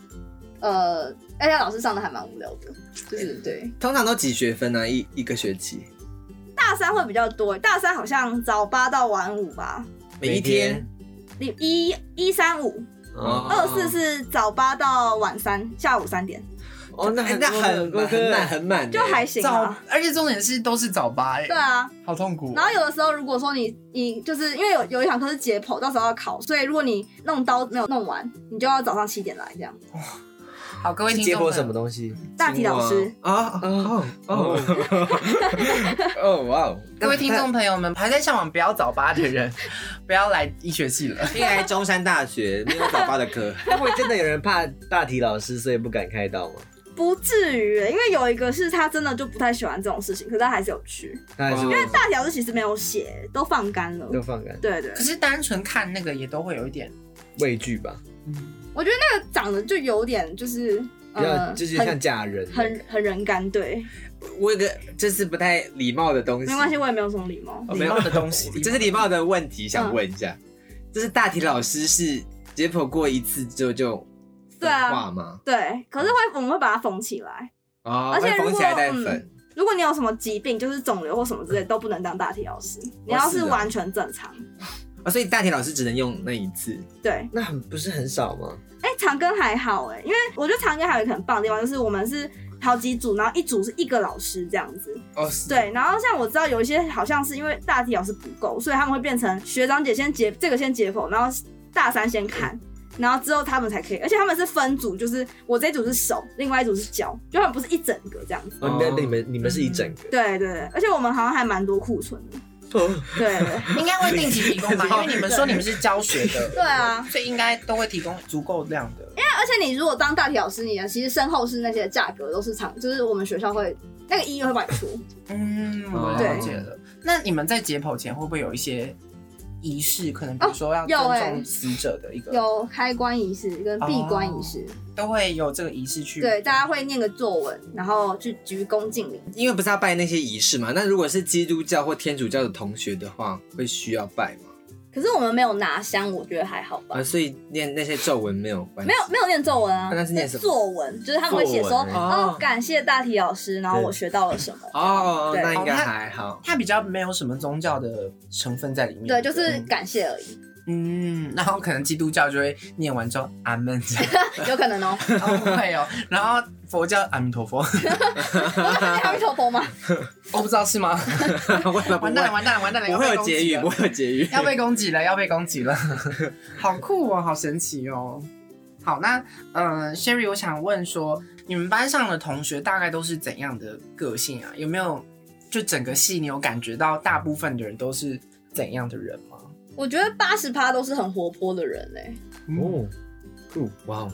呃，而且老师上的还蛮无聊的，就是对。通常都几学分呢、一一个学期？大三会比较多，大三好像早八到晚五吧，每一天？一一一三五，哦二四是早八到晚三，下午三点，哦，那很哎那很多很满很满，就还行早啊。，而且重点是都是早八哎、对啊，好痛苦。然后有的时候，如果说你你就是因为有有一堂课是解剖，到时候要考，所以如果你弄刀没有弄完，你就要早上七点来这样。好，各位是解剖什么东西？大体老师，啊哦哦哦 哇哦！各位听众朋友们，还在向往不要早八的人，不要来医学系了。应该来中山大学没有早八的课，会不会真的有人怕大体老师，所以不敢开刀吗？不至于欸，因为有一个是他真的就不太喜欢这种事情，可是他还是有去。他还是因因为大体老师其实没有写，都放干了。都放干。对对。可，是单纯看那个也都会有一点，畏惧吧，我觉得那个长得就有点就是比较呃，就是像假人，很很人干，对，我有个这是不太礼貌的东西，没关系，我也没有什么礼貌。礼貌的东西，这是礼貌的问题，想问一下，就是大体老师是解剖过一次之后就对啊粉化吗？对，可是会我们会把它缝起来。哦，而且会缝起来再如果粉。如果你有什么疾病，就是肿瘤或什么之类，都不能当大体老师。你要是完全正常，哦，所以大体老师只能用那一次。对。那很不是很少吗？哎、长庚还好哎，因为我觉得长庚还有一个很棒的地方，就是我们是好几组，然后一组是一个老师这样子。哦，是。对，然后像我知道有一些好像是因为大体老师不够，所以他们会变成学长姐先解这个先解剖，然后大三先看。然后之后他们才可以，而且他们是分组，就是我这一组是手，另外一组是脚，就他们不是一整个这样子。哦，那你们你们是一整个，对对对，而且我们好像还蛮多库存的。对对应该会定期提供吧？因为你们说你们是教学的，对啊，所以应该都会提供足够量的。因为而且你如果当大体老师，你的其实身后是那些价格都是常，就是我们学校会那个医院会帮你出。嗯，我了解了。那你们在解剖前会不会有一些仪式？可能比如说要尊重死者的一个，有开棺仪式跟闭棺仪式，都会有这个仪式去。对，大家会念个作文，然后去鞠躬敬礼。因为不是要拜那些仪式嘛？那如果是基督教或天主教的同学的话，会需要拜吗？可是我们没有拿香，我觉得还好吧啊，。所以念那些咒文没有关系。没有没有念咒文啊，那是念什么作文，就是他们会写说作文哦哦，感谢大体老师，然后我学到了什么。哦，对那应该还好。它比较没有什么宗教的成分在里面。对，就是感谢而已，嗯，然后可能基督教就会念完之后阿门，有可能哦。哦会哦，然后佛教阿弥陀佛，阿弥陀佛吗？我不知道是吗？完蛋了，完蛋了，完蛋了，不会有结语，不会有结语。要被攻击了，要被攻击了，好酷哦，好神奇哦。好，那呃，Sherry，我想问说，你们班上的同学大概都是怎样的个性啊？有没有就整个系你有感觉到大部分的人都是怎样的人吗？我觉得八十趴都是很活泼的人哎，哦，酷，哇哦，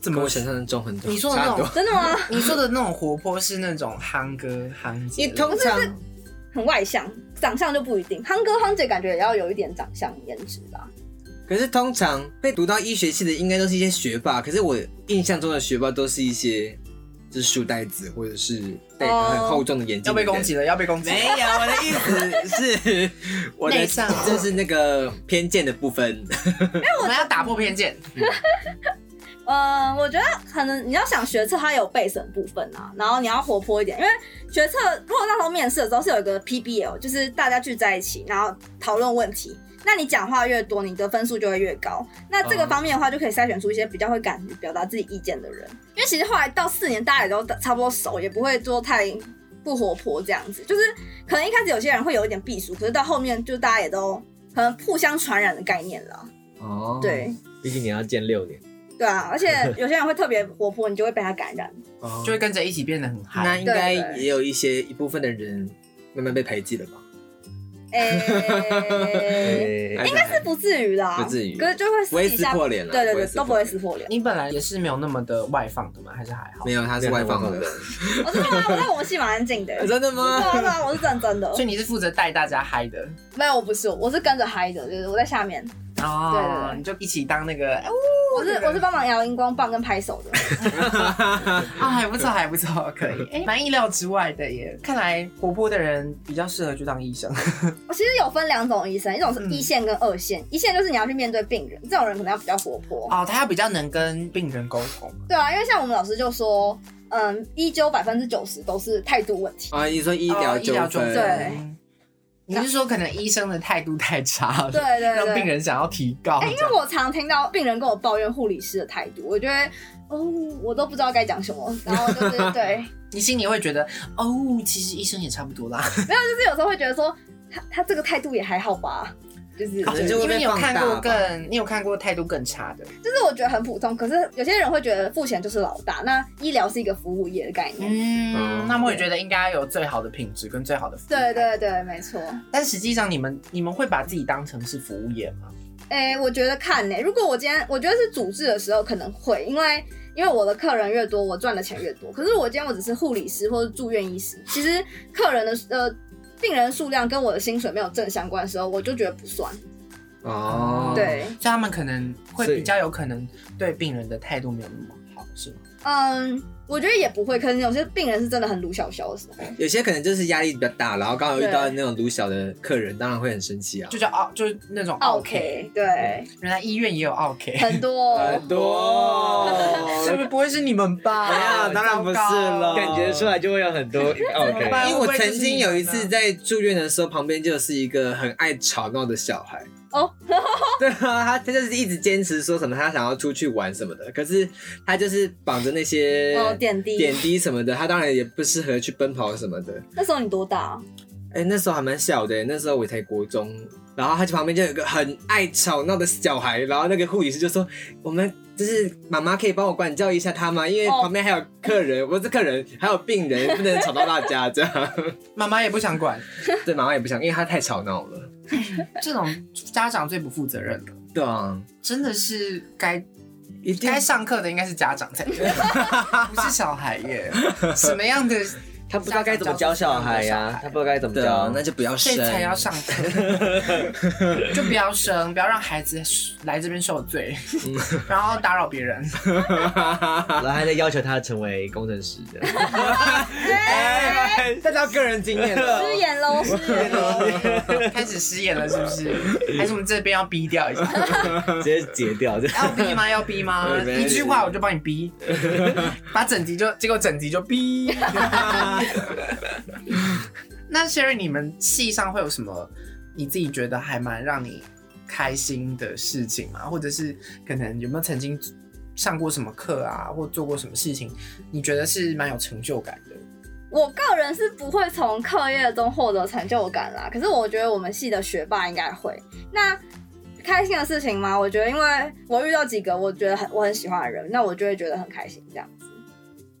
这跟我想象中很多。你说的那种差很多，真的吗？你说的那种活泼是那种憨哥憨姐因的，为通常很外向，长相就不一定。憨哥憨姐感觉也要有一点长相颜值吧。可是通常被读到医学系的，应该都是一些学霸。可是我印象中的学霸都是一些就是书呆子，或者是戴哦很厚重的眼镜。要被攻击。了，要被攻击。没有，我的意思是，我的上就是那个偏见的部分。我们要打破偏见。呃，我觉得可能你要想学测，它有备审部分啊，然后你要活泼一点，因为学测如果那时候面试的时候是有一个 PBL，就是大家聚在一起，然后讨论问题。那你讲话越多，你的分数就会越高。那这个哦方面的话，就可以筛选出一些比较会敢于表达自己意见的人。因为其实后来到四年，大家也都差不多熟，也不会说太不活泼这样子。就是可能一开始有些人会有一点避暑，可是到后面就大家也都可能互相传染的概念了。哦，对，毕竟你要见六年，对啊，而且有些人会特别活泼，你就会被他感染。哦，就会跟着一起变得很嗨。那应该也有一些一部分的人慢慢被排挤了吧？诶、哎应该是不至于啦，不至于可是就会不会私底下撕破脸了对对对，都不会撕破脸。你本来也是没有那么的外放的吗？还是还好？没有，他是外放的。我真的吗？我在我们系蛮安静的。真的对吗？啊对啊，我是认真的所。以你是负责带大家嗨的没有，我不是，我是跟着嗨的，就是我在下面，哦对对对你就一起当那个我是我是帮忙摇荧光棒跟拍手的。啊，还不错，还不错，可以，哎，蛮意料之外的耶。看来活泼的人比较适合去当医生。我其实有分两种医生，一种是一线跟二线，一线就是你要去面对病人，这种人可能要比较活泼。哦，他要比较能跟病人沟通。对啊，因为像我们老师就说，嗯，医纠百分之九十都是态度问题。啊，你说医疗哦医疗纠纷对你是说可能医生的态度太差了，对对对让病人想要提高？哎、因为我常听到病人跟我抱怨护理师的态度，我觉得哦，我都不知道该讲什么，然后就是对，你心里会觉得，哦，其实医生也差不多啦。没有，就是有时候会觉得说，他他这个态度也还好吧，就是可能就会因为你有看过更，你有看过态度更差的。就是我觉得很普通，可是有些人会觉得付钱就是老大，那医疗是一个服务业的概念。嗯，那么我也觉得应该有最好的品质跟最好的服务。对。对对，没错。但实际上，你们你们会把自己当成是服务业吗？哎、我觉得看呢、如果我今天我觉得是主治的时候可能会，因为因为我的客人越多，我赚的钱越多。可是我今天我只是护理师或者住院医师，其实客人的呃病人数量跟我的薪水没有正相关的时候，我就觉得不算。哦，对，所以他们可能会比较有可能对病人的态度没有那么好，是吗？嗯，我觉得也不会，可能有些病人是真的很鲁小小的时候。有些可能就是压力比较大，然后刚好遇到那种鲁小的客人，当然会很生气啊。就叫奥，就是那种 OK，对，原来医院也有 OK，很多很多，是不是不会是你们吧？没有当然不是了感觉出来就会有很多 OK。办因为我曾经有一次在住院的时候，旁边就是一个很爱吵闹的小孩。哦，对啊，他他就是一直坚持说什么他想要出去玩什么的，可是他就是绑着那些哦点滴点滴什么的，他当然也不适合去奔跑什么的。那时候你多大？哎、那时候还蛮小的，那时候我才国中，然后他旁边就有一个很爱吵闹的小孩，然后那个护理师就说：“我们就是妈妈可以帮我管教一下他吗？因为哦旁边还有客人，不是客人，还有病人，不能吵到大家这样。妈妈也不想管，”对，妈妈也不想，因为他太吵闹了。这种家长最不负责任的，对啊，真的是该该上课的应该是家长才对，不是小孩耶。什么样的他不知道该怎么教小孩呀、他不知道该怎么教那就不要生所以。才要上课，就不要生，不要让孩子来这边受罪，然后打扰别人。然后还在要求他成为工程师的。哎，大家个人经验了。失言喽，失言喽。开始失言了，是不是？还是我们这边要逼掉一下？直接截掉，这要逼吗？要逼吗？一句话我就帮你逼，把整集就结果整集就逼。那 Sherry，你们系上会有什么你自己觉得还蛮让你开心的事情吗？或者是可能有没有曾经上过什么课啊，或做过什么事情，你觉得是蛮有成就感的？我个人是不会从课业中获得成就感啦，可是我觉得我们系的学霸应该会。那开心的事情吗？我觉得，因为我遇到几个我觉得很我很喜欢的人，那我就会觉得很开心这样。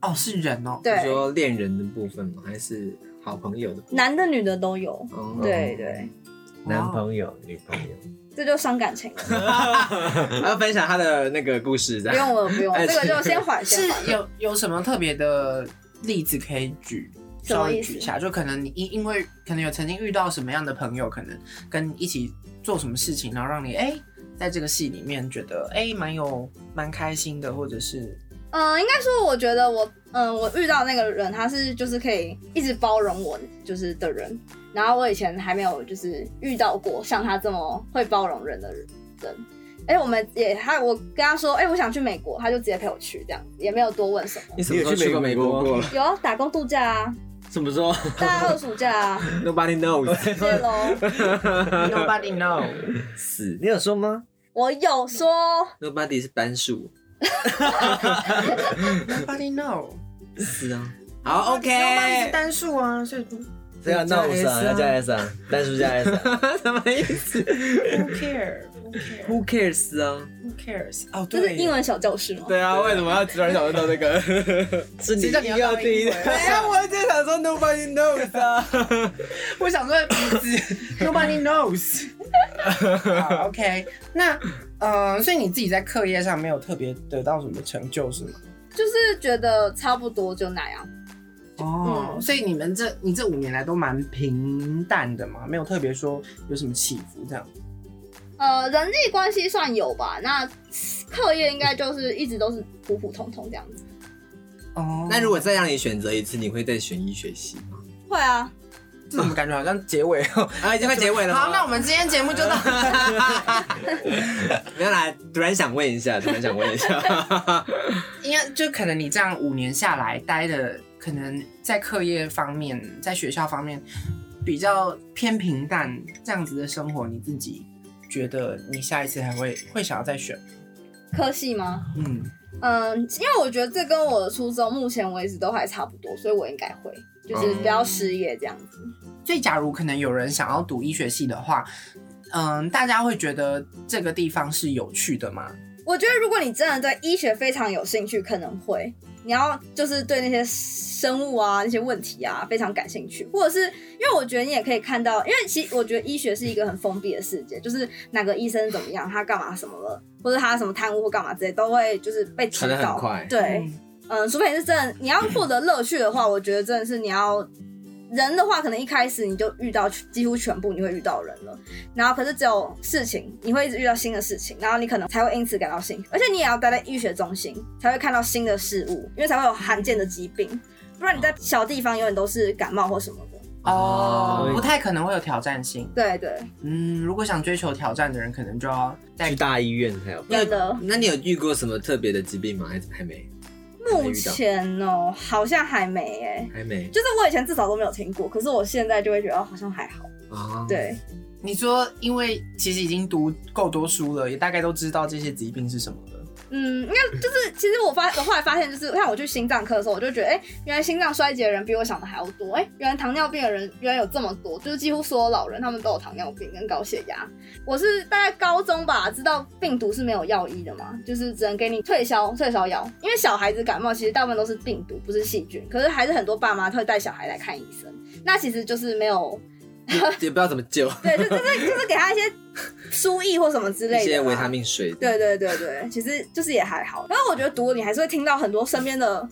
哦，是人哦，对你，说恋人的部分吗？还是好朋友的部分？男的女的都有。哦对对，男朋友、女朋友，这就伤感情了。他 要分享他的那个故事，不用了，不用了，哎这个就先缓，先是。有有什么特别的例子可以举？稍微举一下，就可能你因因为可能有曾经遇到什么样的朋友，可能跟你一起做什么事情，然后让你哎、在这个戏里面觉得哎蛮、有蛮开心的，或者是嗯，应该说，我觉得我，嗯，我遇到那个人，他是就是可以一直包容我，就是的人。然后我以前还没有就是遇到过像他这么会包容人的人。哎、我们也他，我跟他说，哎、我想去美国，他就直接陪我去，这样也没有多问什么。你什么时候去过美国过有啊打工度假啊，什么时候？大二暑假啊？Nobody knows。谢谢喽。nobody know。死你有说吗？我有说，，Nobody 是单数。Nobody know，是啊。好 Nobody 是，OK。单数啊，所以这要 no 上，要加 s 啊，单数加 s 啊。什么意思？who care？Who cares 啊？Who cares？哦，这是对，英文小教室吗？对啊，为什么要突然想到这个？是你要当定英文的。没有，我就想说 nobody knows 啊。我想说鼻子，Nobody knows 好。OK，那呃，所以你自己在课业上没有特别得到什么成就是吗？就是觉得差不多就那样。哦，嗯所以你们这你这五年来都蛮平淡的嘛，没有特别说有什么起伏这样。呃，人际关系算有吧，那课业应该就是一直都是普普通通这样子。哦那如果再让你选择一次，你会再选医学系吗？会啊，这怎么感觉好像结尾了？啊，已经快结尾了。好，那我们今天节目就到。没有啦，突然想问一下，突然想问一下。因为就可能你这样五年下来待的，可能在课业方面，在学校方面比较偏平淡这样子的生活，你自己觉得你下一次还会会想要再选？科系吗？嗯，嗯，因为我觉得这跟我的初衷目前为止都还差不多，所以我应该会，就是不要失业这样子。所以假如可能有人想要读医学系的话，嗯，大家会觉得这个地方是有趣的吗？我觉得如果你真的对医学非常有兴趣，可能会，你要就是对那些生物啊那些问题啊非常感兴趣，或者是因为我觉得你也可以看到，因为其实我觉得医学是一个很封闭的世界，就是哪个医生怎么样，他干嘛什么了，或者他什么贪污或干嘛之类，都会就是被知传得很。快对，嗯，除非你是真的你要获得乐趣的话，我觉得真的是你要。人的话，可能一开始你就遇到几乎全部你会遇到人了，然后可是只有事情，你会一直遇到新的事情，然后你可能才会因此感到兴趣，而且你也要待在医学中心，才会看到新的事物，因为才会有罕见的疾病，不然你在小地方永远都是感冒或什么的。哦哦，不太可能会有挑战性。对对，嗯，如果想追求挑战的人，可能就要在去大医院才有。有的。那你有遇过什么特别的疾病吗？还是还没？目前哦，好像还没诶，还没就是我以前至少都没有听过，可是我现在就会觉得哦，好像还好。啊。对，你说，因为其实已经读够多书了，也大概都知道这些疾病是什么了。嗯，应该就是，其实我发我后来发现，就是像我去心脏科的时候，我就觉得，哎、原来心脏衰竭的人比我想的还要多，哎、原来糖尿病的人原来有这么多，就是几乎所有老人他们都有糖尿病跟高血压。我是大概高中吧，知道病毒是没有药医的嘛，就是只能给你退烧退烧药，因为小孩子感冒其实大部分都是病毒，不是细菌，可是还是很多爸妈会带小孩来看医生，那其实就是没有，也不知道怎么救，对，就就是就是给他一些输液或什么之类的啦，一些维他命水。对对对对，其实就是也还好。然后我觉得读你还是会听到很多身边的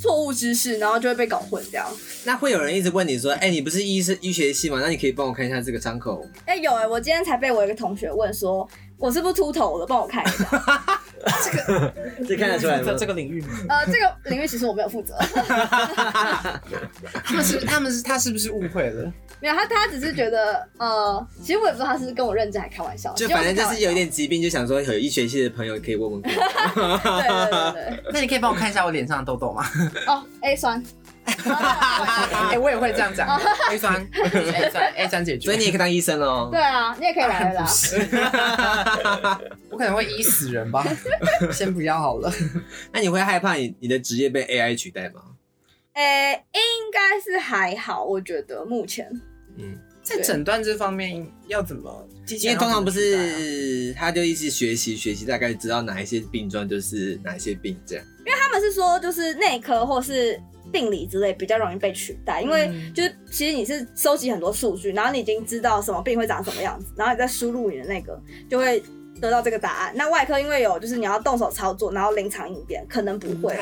错误知识，然后就会被搞混这样。那会有人一直问你说：“哎、你不是医生医学系吗？那你可以帮我看一下这个伤口。哎、有哎、我今天才被我一个同学问说，我是不是秃头了？帮我看一下。这看得出来吗这？这个领域吗？呃，这个领域其实我没有负责，他们是他们是他是不是误会了？没有他，他只是觉得呃，其实我也不知道他是跟我认真还开玩笑，就反正就是有一点疾病，就想说有医学系的朋友可以问问 对对对对那你可以帮我看一下我脸上的痘痘吗？哦，A 酸，哎、我也会这样讲，A 酸，A 酸，A 酸解决。所以你也可以当医生哦。对啊，你也可以来了啦。我可能会医死人吧，先不要好了。那你会害怕你你的职业被 AI 取代吗？诶、应该是还好，我觉得目前。嗯，在诊断这方面要怎么？因为通常不是他就一直学习学习，大概知道哪一些病状就是哪一些病这样。他们是说，就是内科或是病理之类比较容易被取代，因为嗯就是其实你是收集很多数据，然后你已经知道什么病会长什么样子，然后你再输入你的那个，就会得到这个答案。那外科因为有就是你要动手操作，然后临场应变，可能不会，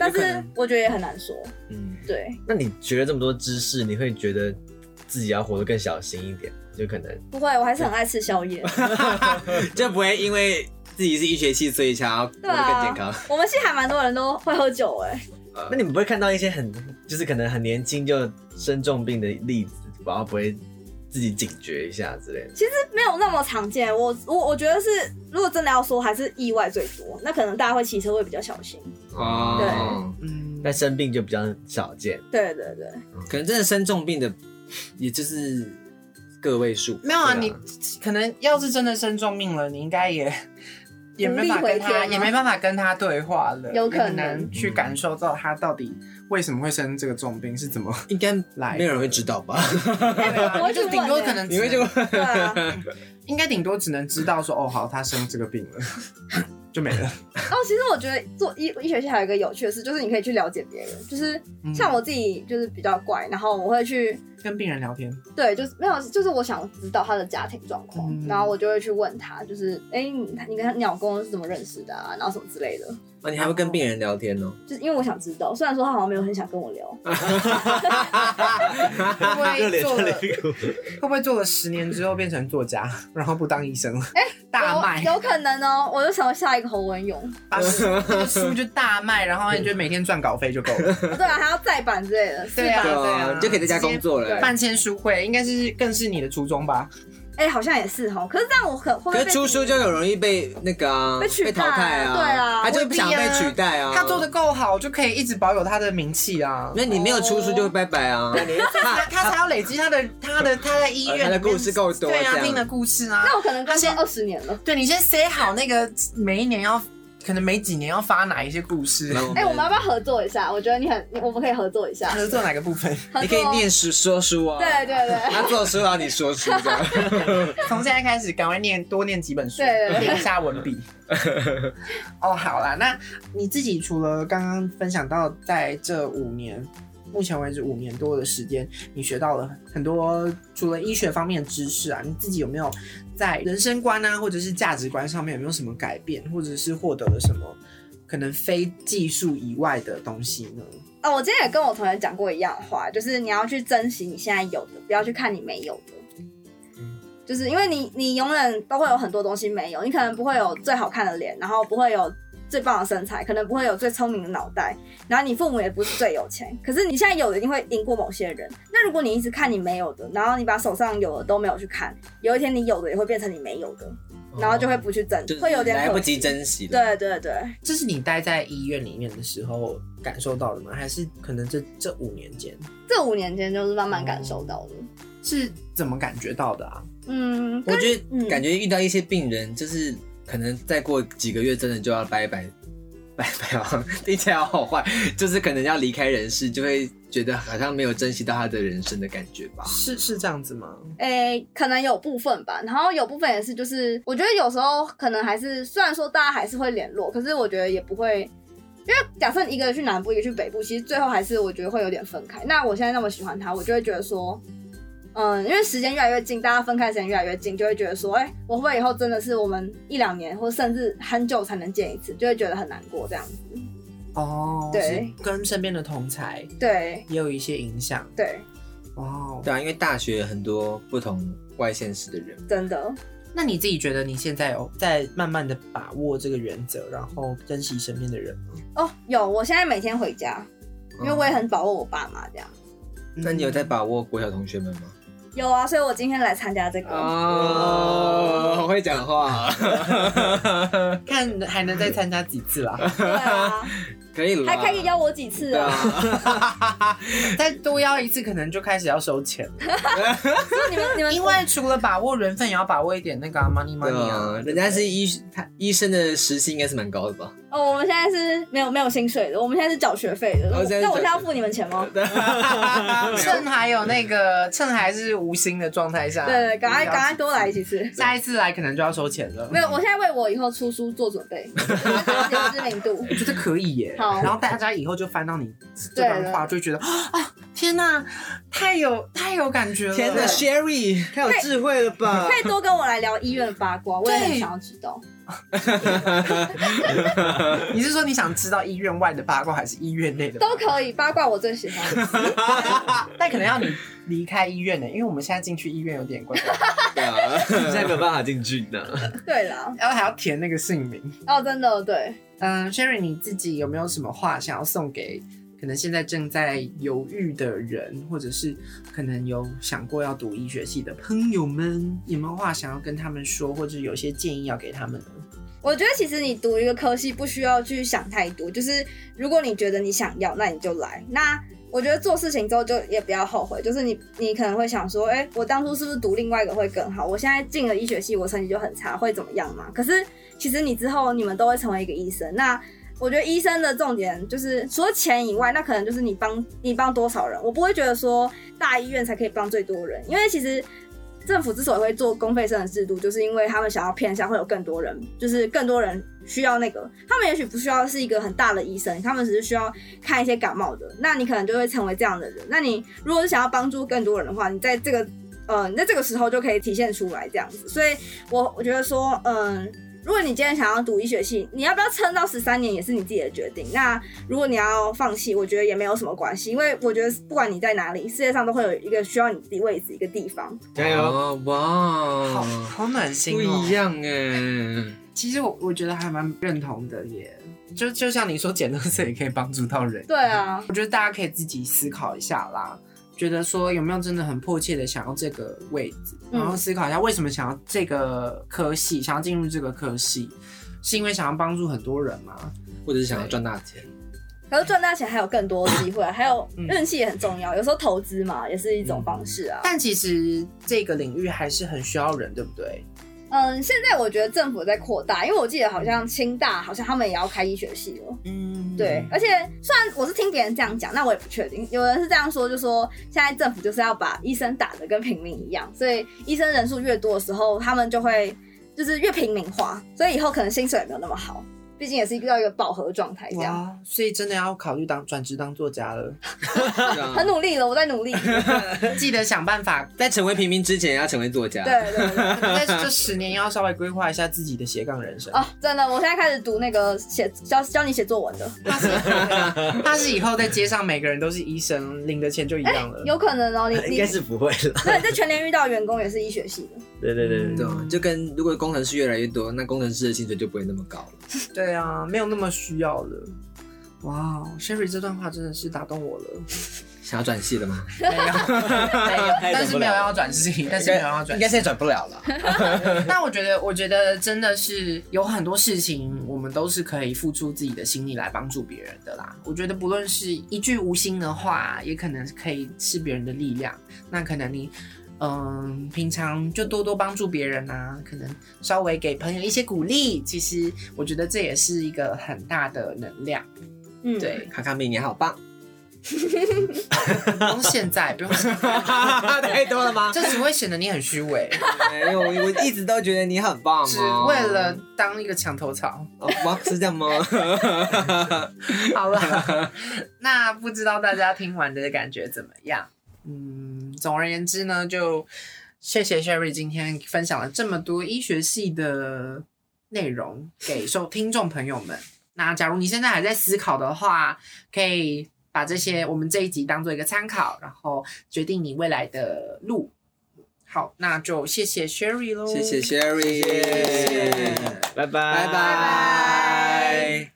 但是我觉得也很难说。嗯，对，那你学了这么多知识，你会觉得自己要活得更小心一点，就可能不会，我还是很爱吃宵夜。就不会因为自己是医学系，所以想要活得更健康。我们系还蛮多人都会喝酒哎、那你们不会看到一些很就是可能很年轻就生重病的例子，然后不会自己警觉一下之类的？其实没有那么常见。我我我觉得是，如果真的要说，还是意外最多。那可能大家会骑车会比较小心。哦，对嗯，但生病就比较少见。对对对，可能真的生重病的，也就是个位数。没有啊，对你可能要是真的生重病了，你应该也也没办法跟他，也没办法跟他对话了，有可能去感受到他到底为什么会生这个重病，是怎么应该来没有人会知道吧？对啊，我就 顶多可能你会就对啊。应该顶多只能知道说哦，好，他生这个病了，就没了。然后其实我觉得做医医学系还有一个有趣的事，就是你可以去了解别人。就是嗯像我自己就是比较怪，然后我会去跟病人聊天，对，就是没有，就是我想知道他的家庭状况，嗯然后我就会去问他，就是哎、你你跟他鸟公是怎么认识的啊，然后什么之类的。哦，你还会跟病人聊天哦？就是因为我想知道，虽然说他好像没有很想跟我聊，会不会做了会不会做了十年之后变成作家，然后不当医生了？大卖，有有可能哦，我就想要下一个侯文勇。把书那个书就大卖，然后你就每天赚稿费就够了。对啊，还要再版之类的。对啊对啊，你就可以在家工作了。办签书会应该是更是你的初衷吧？哎、好像也是哦。可是这样我可会不会被可是出书就很容易被那个啊被取代淘汰啊，对啊他就不想被取代啊。他做的够好，就可以一直保有他的名气啊。那你没有出书就会拜拜啊。他他才要累积他的他的他在医院里面呃他的故事够多对啊，样听的故事啊。那我可能他先二十年了。对你先 say 好那个每一年要，可能每几年要发哪一些故事，哎、我们要不要合作一下？我觉得你很，我们可以合作一下。合作哪个部分？你可以念书说书啊。对对对他做书啊，你说书这样。从现在开始，赶快念多念几本书，对对对练一下文笔。哦，好啦，那你自己除了刚刚分享到，在这五年，目前为止五年多的时间，你学到了很多除了医学方面的知识啊，你自己有没有在人生观啊，或者是价值观上面有没有什么改变，或者是获得了什么可能非技术以外的东西呢？哦，我之前也跟我同学讲过一样的话，就是你要去珍惜你现在有的，不要去看你没有的。就是因为你，你永远都会有很多东西没有，你可能不会有最好看的脸，然后不会有最棒的身材，可能不会有最聪明的脑袋，然后你父母也不是最有钱，可是你现在有的一定会赢过某些人。那如果你一直看你没有的，然后你把手上有的都没有去看，有一天你有的也会变成你没有的，然后就会不去珍，就是会有点来不及珍惜了。对对对，这是你待在医院里面的时候感受到的吗？还是可能这这五年间这五年间就是慢慢感受到的。是怎么感觉到的啊？嗯，我觉嗯得感觉遇到一些病人，就是可能再过几个月，真的就要拜拜。拜拜啊，听起来好坏，就是可能要离开人世，就会觉得好像没有珍惜到他的人生的感觉吧。是是这样子吗？诶、可能有部分吧，然后有部分也是，就是我觉得有时候可能还是，虽然说大家还是会联络，可是我觉得也不会，因为假设你一个去南部，一个去北部，其实最后还是我觉得会有点分开。那我现在那么喜欢他，我就会觉得说，嗯，因为时间越来越近，大家分开的时间越来越近，就会觉得说，哎、我会不会以后真的是我们一两年，或甚至很久才能见一次，就会觉得很难过这样子。哦，对是跟身边的同才对也有一些影响。对，哦，对啊，因为大学很多不同外县市的人，真的。那你自己觉得你现在有在慢慢的把握这个原则，然后珍惜身边的人吗？哦，有，我现在每天回家，因为我也很把握我爸妈这样。那你有在把握国小同学们吗？有啊，所以我今天来参加这个。哦，好会讲话，看还能再参加几次啦？对啊，可以了，还可以邀我几次对啊？啊，再多邀一次，可能就开始要收钱了。你们你们因为除了把握缘分，也要把握一点那个啊 money money 啊啊。，人家是医他医生的时薪应该是蛮高的吧？哦，我们现在是没有没有薪水的，我们现在是缴学费的。那我现在要付你们钱吗？趁还有那个趁还是无薪的状态下，对对，赶快赶快多来几次。下一次来可能就要收钱了。没有，我现在为我以后出书做准备，增加知名度。我觉得可以耶。好然后大家以后就翻到你这段话，就会觉得啊，天哪，太有太有感觉了。天哪，Sherry 太有智慧了吧可？以多跟我来聊医院的八卦，我也很想要知道。你是说你想知道医院外的八卦，还是医院内的？都可以，八卦我最喜欢。但可能要你离开医院呢，因为我们现在进去医院有点怪对啊，现在没有办法进去呢。对啦，然后还要填那个姓名。哦，真的对，嗯，Sherry，你自己有没有什么话想要送给可能现在正在犹豫的人，或者是可能有想过要读医学系的朋友们，有没有话想要跟他们说，或者有些建议要给他们呢？我觉得其实你读一个科系不需要去想太多，就是如果你觉得你想要，那你就来。那我觉得做事情之后就也不要后悔，就是你你可能会想说，哎、我当初是不是读另外一个会更好？我现在进了医学系，我成绩就很差，会怎么样嘛？可是其实你之后你们都会成为一个医生，那我觉得医生的重点就是除了钱以外，那可能就是你帮你帮多少人。我不会觉得说大医院才可以帮最多人，因为其实政府之所以会做公费生的制度，就是因为他们想要偏向会有更多人，就是更多人需要那个，他们也许不需要是一个很大的医生，他们只是需要看一些感冒的，那你可能就会成为这样的人。那你如果是想要帮助更多人的话，你在这个呃，你在这个时候就可以体现出来这样子。所以我我觉得说，嗯。如果你今天想要读医学系，你要不要撑到十三年也是你自己的决定。那如果你要放弃，我觉得也没有什么关系，因为我觉得不管你在哪里，世界上都会有一个需要你的位置一个地方。加油！哦哇，好好暖心不哦一。样哎。其实我我觉得还蛮认同的耶，就就像你说，捡垃圾也可以帮助到人。对啊，我觉得大家可以自己思考一下啦，觉得说有没有真的很迫切的想要这个位置，嗯然后思考一下为什么想要这个科系，想要进入这个科系，是因为想要帮助很多人吗？或者是想要赚大钱，可是赚大钱还有更多机会，还有嗯运气也很重要。有时候投资嘛，也是一种方式啊。但其实这个领域还是很需要人，对不对？嗯，现在我觉得政府在扩大，因为我记得好像清大好像他们也要开医学系了。嗯，对，而且虽然我是听别人这样讲，那我也不确定。有人是这样说，就说现在政府就是要把医生打得跟平民一样，所以医生人数越多的时候，他们就会就是越平民化，所以以后可能薪水也没有那么好。毕竟也是遇到一个饱和状态，这样，所以真的要考虑当转职当作家了，很努力了，我在努力。对 记得想办法，在成为平民之前要成为作家。对对。在 这十年要稍微规划一下自己的斜杠人生。哦，真的，我现在开始读那个写教教你写作文的，他是他是以后在街上每个人都是医生，领的钱就一样了。有可能哦。你你应该是不会了。对，你在全联遇到的员工也是医学系的，对对对对就跟如果工程师越来越多，那工程师的薪水就不会那么高了。对啊，没有那么需要了。哇，Sherry 这段话真的是打动我了。想要转系的吗？没有，没有，但是没有要转系，但是没有要转应该现在转不了了。但我觉得，我觉得真的是有很多事情，我们都是可以付出自己的心力来帮助别人的啦。我觉得不论是一句无心的话，也可能可以是别人的力量。那可能你，嗯，平常就多多帮助别人啊，可能稍微给朋友一些鼓励，其实我觉得这也是一个很大的能量。嗯，对，卡卡米你好棒，不用现在，不用现在，太多了吗？这只会显得你很虚伪，没有，我一直都觉得你很棒、哦，只为了当一个墙头草。哦，吗？是这样吗？好了，那不知道大家听完的感觉怎么样？嗯，总而言之呢，就谢谢 Sherry 今天分享了这么多医学系的内容给受 听众朋友们。那假如你现在还在思考的话，可以把这些我们这一集当做一个参考，然后决定你未来的路。好，那就谢谢 Sherry 喽，谢谢 Sherry，拜拜拜拜。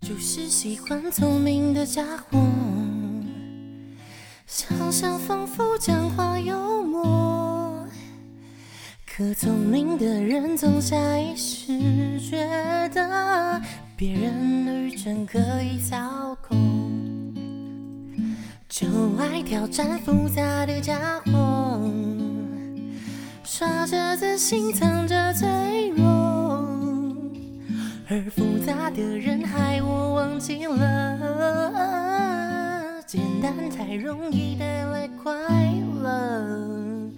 就是喜欢聪明的家伙，想象丰富，讲话幽默。可聪明的人总下意识觉得别人的愚蠢可以操控，就爱挑战复杂的家伙，耍着自信，藏着脆弱。而复杂的人害我忘记了，简单才容易带来快乐，